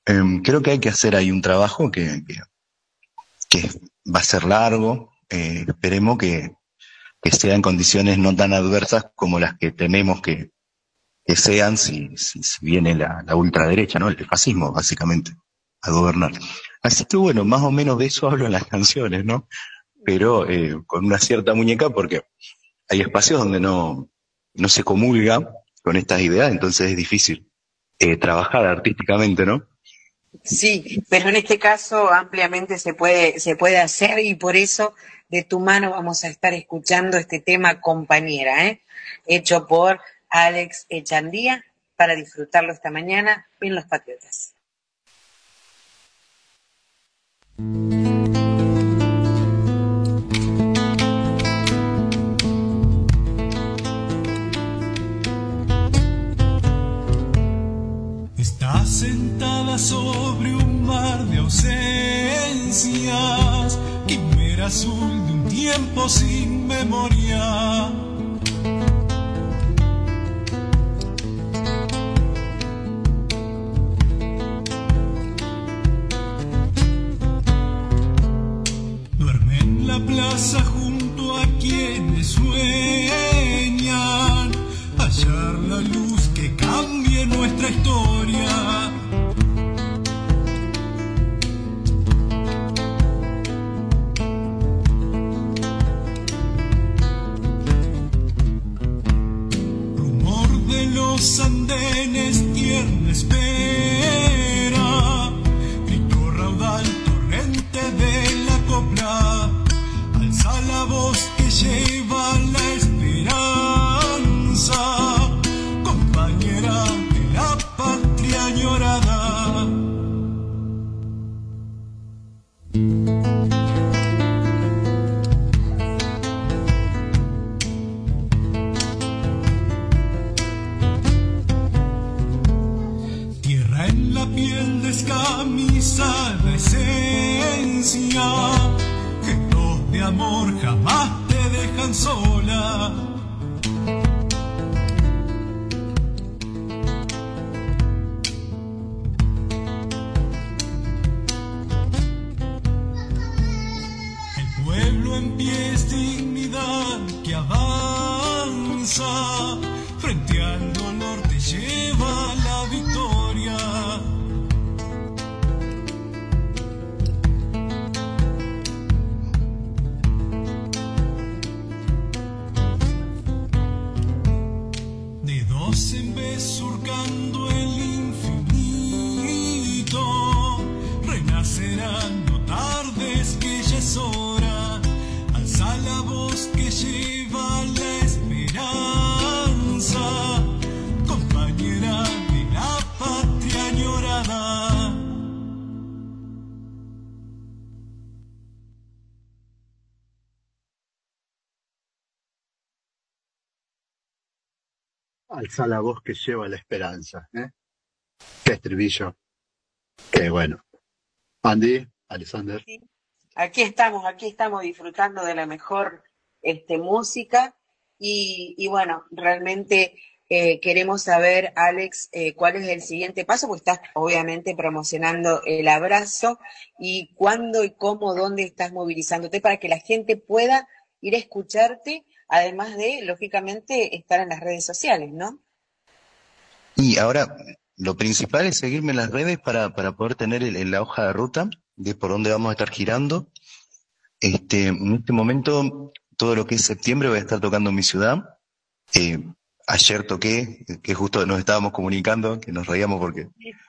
N: em, creo que hay que hacer ahí un trabajo que, que va a ser largo. eh, esperemos que, que sea en condiciones no tan adversas como las que tememos que, que sean si, si, viene la, la ultraderecha, ¿no? El fascismo, básicamente, a gobernar. Así que bueno, más o menos de eso hablo en las canciones, ¿no? Pero eh, con una cierta muñeca porque hay espacios donde no, no se comulga con estas ideas, entonces es difícil eh, trabajar artísticamente, ¿no?
M: Sí, pero en este caso ampliamente se puede, se puede hacer y por eso de tu mano vamos a estar escuchando este tema compañera, ¿eh? hecho por Alex Echandía para disfrutarlo esta mañana en Los Patriotas.
L: Sentada sobre un mar de ausencias, quimera azul de un tiempo sin memoria. Duerme en la plaza junto a quienes sueñan hallar la luz que cambie nuestra historia. Los andenes, tierna espera, grito raudal, torrente de la copla, alza la voz que lleva amor jamás te dejan sola.
A: Alza la voz que lleva la esperanza. ¿eh? Qué estribillo. Qué bueno. Andy, Alexander.
M: Aquí estamos, aquí estamos disfrutando de la mejor este, música y, y bueno, realmente eh, queremos saber, Alex, eh, cuál es el siguiente paso, porque estás obviamente promocionando el abrazo y cuándo y cómo, dónde estás movilizándote para que la gente pueda ir a escucharte, además de, lógicamente, estar en las redes sociales, ¿no?
N: Y ahora, lo principal es seguirme en las redes para, para poder tener el- el- la hoja de ruta de por dónde vamos a estar girando. Este, en este momento, todo lo que es septiembre voy a estar tocando en mi ciudad. Eh, ayer toqué, que justo nos estábamos comunicando, que nos reíamos porque,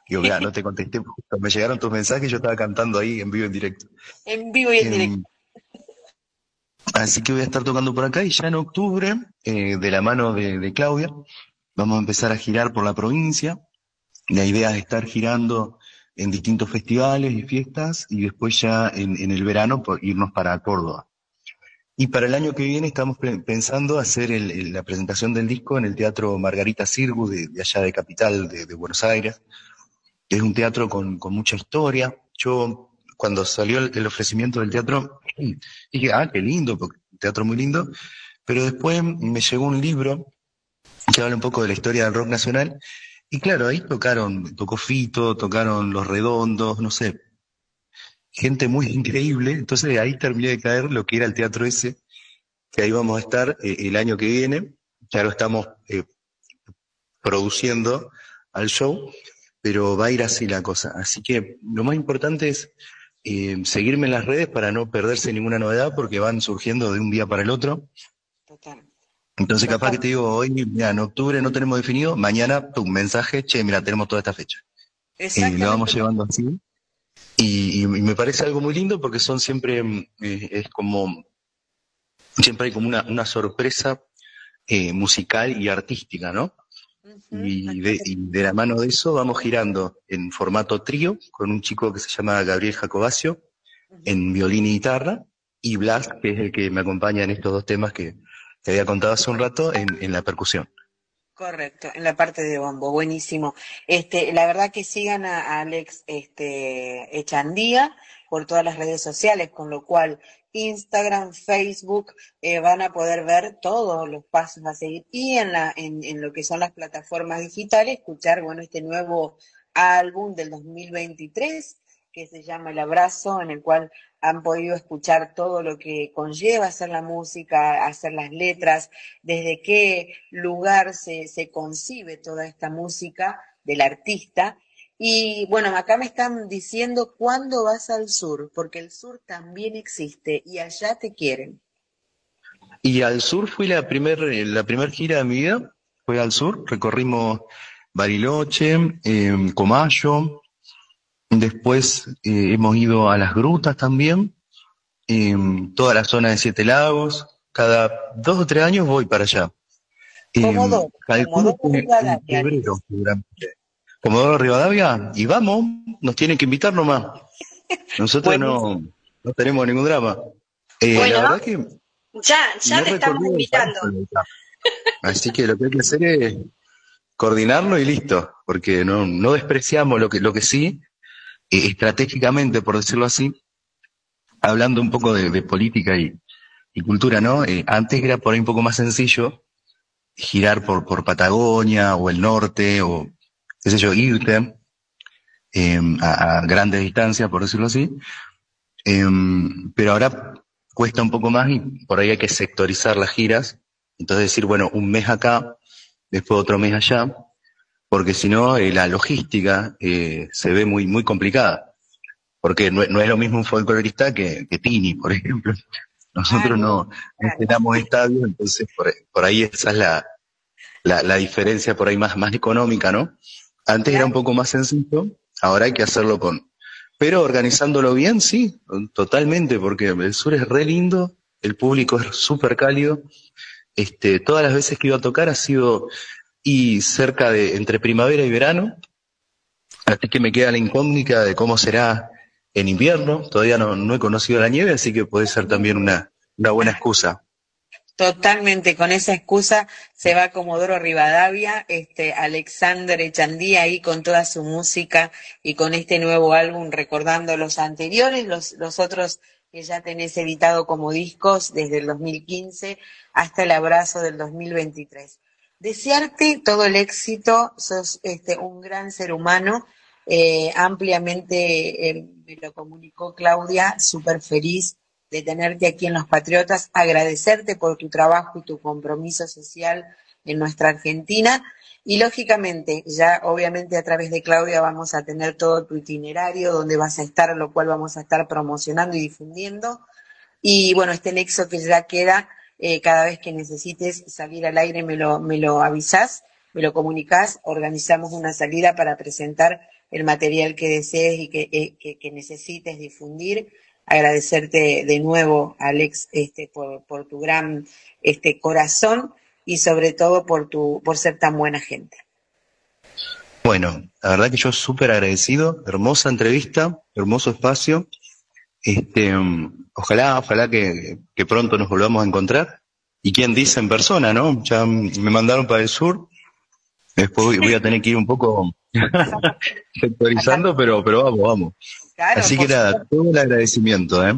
N: digo, mira, no te contesté, me llegaron tus mensajes y yo estaba cantando ahí en vivo en directo.
M: En vivo y en
N: Em,
M: directo.
N: Así que voy a estar tocando por acá y ya en octubre, eh, de la mano de, Claudia, vamos a empezar a girar por la provincia. La idea es estar girando en distintos festivales y fiestas y después ya en, el verano por irnos para Córdoba. Y para el año que viene estamos pe- pensando hacer el- la presentación del disco en el Teatro Margarita Sirgu de, de allá de Capital, de, Buenos Aires. Es un teatro con, mucha historia. Yo, cuando salió el ofrecimiento del teatro, dije, ah, qué lindo, porque teatro muy lindo. Pero después me llegó un libro que habla un poco de la historia del rock nacional. Y claro, ahí tocaron, tocó Fito, tocaron Los Redondos, no sé, gente muy increíble. Entonces ahí terminé de caer lo que era el teatro ese, que ahí vamos a estar eh, el año que viene. Ya lo estamos eh, produciendo al show, pero va a ir así la cosa. Así que lo más importante es eh, seguirme en las redes para no perderse ninguna novedad, porque van surgiendo de un día para el otro. Entonces, capaz que te digo, hoy, mira, en octubre no tenemos definido, mañana tu mensaje, che, mira, tenemos toda esta fecha. Y lo vamos llevando así. Y, y me parece algo muy lindo porque son siempre, eh, es como, siempre hay como una, una sorpresa eh, musical y artística, ¿no? Y de, y de la mano de eso vamos girando en formato trío con un chico que se llama Gabriel Jacobaccio en violín y guitarra y Blas, que es el que me acompaña en estos dos temas que te había contado hace un rato, en, en la percusión.
M: Correcto, en la parte de bombo, buenísimo. Este, la verdad que sigan a Alex este, Echandía por todas las redes sociales, con lo cual Instagram, Facebook, eh, van a poder ver todos los pasos a seguir y en, la, en, en lo que son las plataformas digitales, escuchar, bueno, este nuevo álbum del 2023 que se llama El Abrazo, en el cual han podido escuchar todo lo que conlleva hacer la música, hacer las letras, desde qué lugar se, se concibe toda esta música del artista. Y bueno, acá me están diciendo cuándo vas al sur, porque el sur también existe y allá te quieren.
N: Y al sur fui la primer, eh, la primer gira de mi vida, fue al sur, recorrimos Bariloche, eh, Comayo, después eh, hemos ido a las grutas también, eh, toda la zona de Siete Lagos, cada dos o tres años voy para allá. Que en
M: Rivadavia.
N: febrero, seguramente. Comodoro Rivadavia, y vamos, nos tienen que invitar nomás. Nosotros no, no tenemos ningún drama. Eh,
B: Bueno,
N: la verdad que
B: Ya, ya te estamos invitando.
N: Así que lo que hay que hacer es coordinarlo y listo, porque no, no despreciamos lo que, lo que sí, eh, estratégicamente, por decirlo así, hablando un poco de, de política y, y cultura, ¿no? Eh, antes era por ahí un poco más sencillo girar por, por Patagonia o el norte o, qué sé yo, irte eh, a, a grandes distancias, por decirlo así. Em, pero ahora cuesta un poco más y por ahí hay que sectorizar las giras. Entonces decir, bueno, un mes acá, después otro mes allá, porque si no, eh, la logística eh, se ve muy, muy complicada. Porque no, no es lo mismo un folclorista que, que Tini, por ejemplo. Nosotros no, no tenemos estadios, entonces por, por ahí esa es la, la, la diferencia por ahí más, más económica, ¿no? Antes era un poco más sencillo, ahora hay que hacerlo con, pero organizándolo bien, sí, totalmente, porque el sur es re lindo, el público es súper cálido. Este, todas las veces que iba a tocar ha sido y cerca de entre primavera y verano, así que me queda la incógnita de cómo será en invierno. Todavía no, no he conocido la nieve, así que puede ser también una, una buena excusa.
M: Totalmente, con esa excusa se va Comodoro Rivadavia, este Alexander Echandía ahí con toda su música y con este nuevo álbum recordando los anteriores, los, otros que ya tenés editado como discos desde el 2015 hasta el abrazo del 2023. Desearte todo el éxito, sos este, un gran ser humano, eh, ampliamente eh, me lo comunicó Claudia, súper feliz de tenerte aquí en Los Patriotas, agradecerte por tu trabajo y tu compromiso social en nuestra Argentina. Y lógicamente, ya obviamente a través de Claudia vamos a tener todo tu itinerario, donde vas a estar, lo cual vamos a estar promocionando y difundiendo. Y bueno, este nexo que ya queda, eh, cada vez que necesites salir al aire me lo, me lo avisás, me lo comunicás, organizamos una salida para presentar el material que desees y que, eh, necesites difundir agradecerte de nuevo, Alex, este, por, por tu gran este, corazón y sobre todo por, tu, por ser tan buena gente.
N: Bueno, la verdad que yo súper agradecido, hermosa entrevista, hermoso espacio. Este, ojalá, ojalá que, pronto nos volvamos a encontrar. Y quién dice en persona, ¿no? Ya me mandaron para el sur. Después voy a tener que ir un poco sectorizando, pero, pero vamos, vamos.
M: Claro,
N: Así que nada, todo el agradecimiento, ¿eh?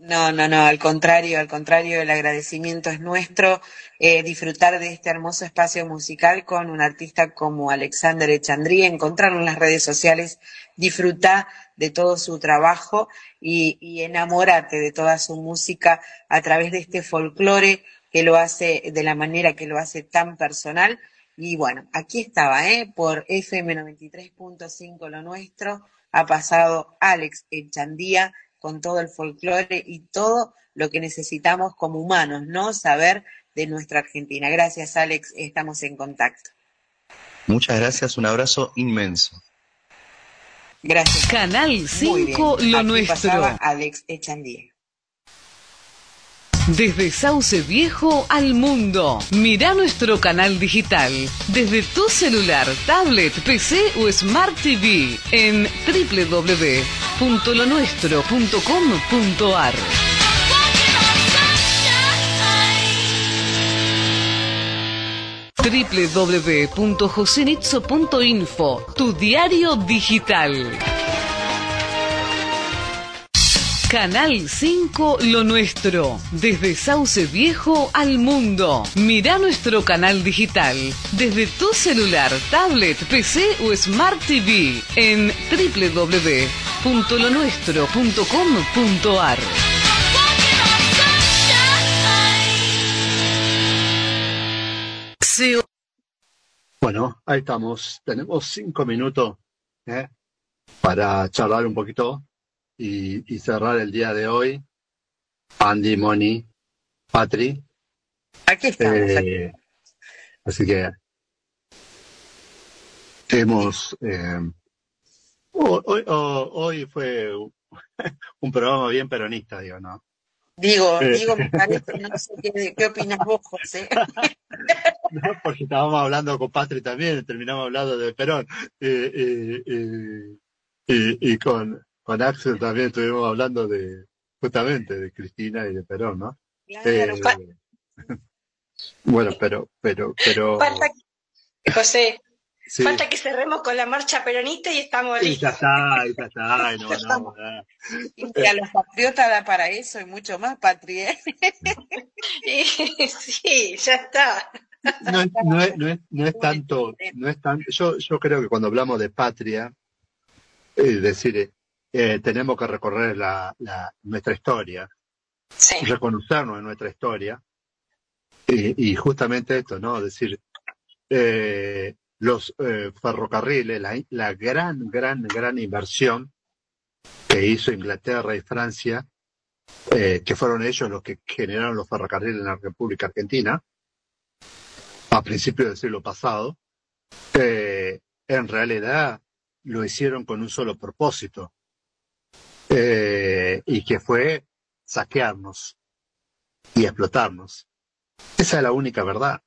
M: No, no, no, al contrario, al contrario, el agradecimiento es nuestro, eh, disfrutar de este hermoso espacio musical con un artista como Alexander Echandría, encontrarlo en las redes sociales, disfrutar de todo su trabajo y, y enamorarte de toda su música a través de este folclore que lo hace de la manera que lo hace tan personal. Y bueno, aquí estaba, ¿eh? Por FM 93.5 lo nuestro, ha pasado Alex Echandía con todo el folclore y todo lo que necesitamos como humanos, ¿no? Saber de nuestra Argentina. Gracias, Alex, estamos en contacto.
N: Muchas gracias, un abrazo inmenso.
M: Gracias.
K: Canal
M: Muy bien.
K: 5 Lo
M: Aquí
K: Nuestro.
M: Alex Echandía.
K: Desde Sauce Viejo al mundo. Mira nuestro canal digital desde tu celular, tablet, PC o Smart TV en www.lonuestro.com.ar. www.josenitzo.info, tu diario digital. Canal 5 Lo Nuestro. Desde Sauce Viejo al mundo. Mira nuestro canal digital desde tu celular, tablet, PC o Smart TV en www.lonuestro.com.ar.
A: Bueno, ahí estamos. Tenemos cinco minutos ¿eh? para charlar un poquito y, y cerrar el día de hoy. Andy, Moni, Patri.
M: Aquí estamos.
A: Eh, así que hemos eh, ho- hoy, ho- hoy fue un programa bien peronista, digo, ¿no?
M: Digo,
A: Eh.
M: digo, me parece, no sé qué, qué opinas vos, José.
A: No, porque estábamos hablando con Patri también, terminamos hablando de Perón. Y con, con Axel también estuvimos hablando de justamente de Cristina y de Perón, ¿no?
B: Claro,
A: Eh, bueno, pero, pero, pero,
B: falta, José,
A: sí,
B: falta que cerremos con la marcha peronista y estamos
A: y ya
B: listos.
A: está, y ya está, y no, no, no.
M: Y a los patriotas da para eso y mucho más, Patri, ¿eh?
B: sí, ya está.
A: No, es- no es, no es, no es tanto, no es tanto, yo, yo creo que cuando hablamos de patria, es decir, eh, tenemos que recorrer la, la, nuestra historia, reconocernos en nuestra historia, y, y justamente esto, ¿no? Es decir, eh, los eh, ferrocarriles, la, la gran, gran, gran inversión que hizo Inglaterra y Francia, eh, que fueron ellos los que generaron los ferrocarriles en la República Argentina, a principios del siglo pasado, en realidad lo hicieron con un solo propósito, eh, y que fue saquearnos y explotarnos. Esa es la única verdad.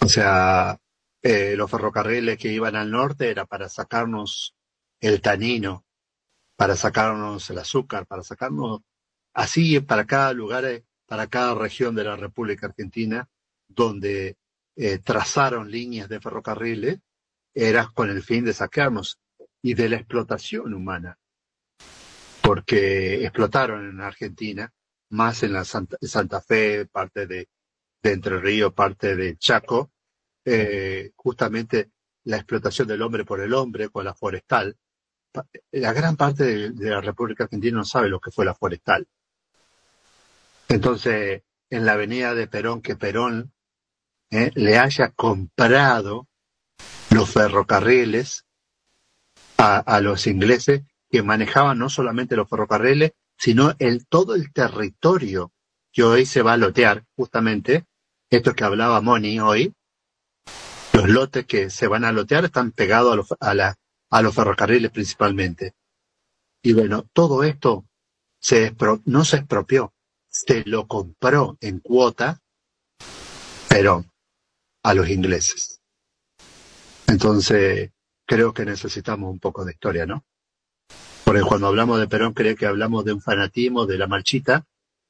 A: O sea, eh, los ferrocarriles que iban al norte era para sacarnos el tanino, para sacarnos el azúcar, para sacarnos así para cada lugar eh, para cada región de la República Argentina, donde trazaron líneas de ferrocarriles, era con el fin de sacarnos y de la explotación humana, porque explotaron en Argentina, más en la Santa, Santa Fe, parte de, Entre Ríos, parte de Chaco, eh, justamente la explotación del hombre por el hombre con la forestal. La gran parte de, la República Argentina no sabe lo que fue la forestal. Entonces, en la avenida de Perón, que Perón eh, le haya comprado los ferrocarriles a, los ingleses que manejaban no solamente los ferrocarriles, sino el, todo el territorio que hoy se va a lotear, justamente, esto que hablaba Moni hoy, los lotes que se van a lotear están pegados a los, a, la, a los ferrocarriles principalmente. Y bueno, todo esto se no se expropió, se lo compró en cuota Perón a los ingleses. Entonces, creo que necesitamos un poco de historia, ¿no? Porque cuando hablamos de Perón, creo que hablamos de un fanatismo, de la marchita,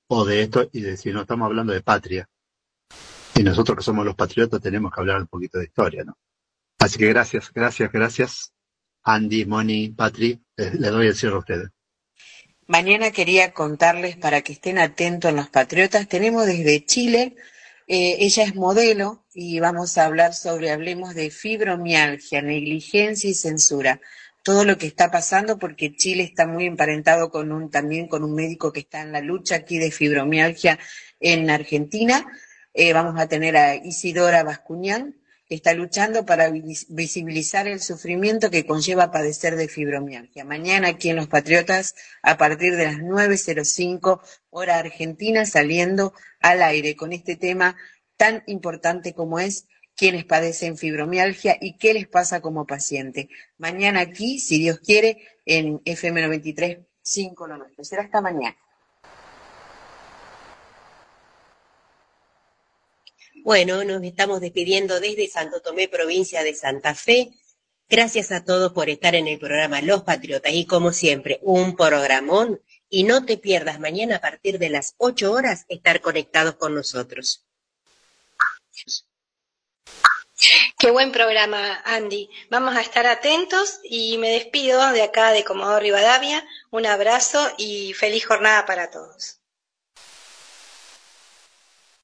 A: o de esto, y de si no estamos hablando de patria. Y nosotros que somos los patriotas tenemos que hablar un poquito de historia, ¿no? Así que gracias, gracias, gracias. Andy, Moni, Patri, les, les doy el cierre a ustedes.
M: Mañana quería contarles para que estén atentos en los patriotas. Tenemos desde Chile, eh, ella es modelo y vamos a hablar sobre, hablemos de fibromialgia, negligencia y censura. Todo lo que está pasando porque Chile está muy emparentado con un, también con un médico que está en la lucha aquí de fibromialgia en Argentina. Eh, vamos a tener a Isidora Bascuñán, que está luchando para visibilizar el sufrimiento que conlleva padecer de fibromialgia. Mañana aquí en Los Patriotas, a partir de las 9.05 hora argentina, saliendo al aire con este tema tan importante como es quienes padecen fibromialgia y qué les pasa como paciente. Mañana aquí, si Dios quiere, en FM 93.5 lo nuestro. Será hasta mañana.
C: Bueno, nos estamos despidiendo desde Santo Tomé, provincia de Santa Fe. Gracias a todos por estar en el programa Los Patriotas y como siempre, un programón. Y no te pierdas mañana a partir de las 8 horas estar conectados con nosotros.
B: Qué buen programa, Andy. Vamos a estar atentos y me despido de acá de Comodoro Rivadavia. Un abrazo y feliz jornada para todos.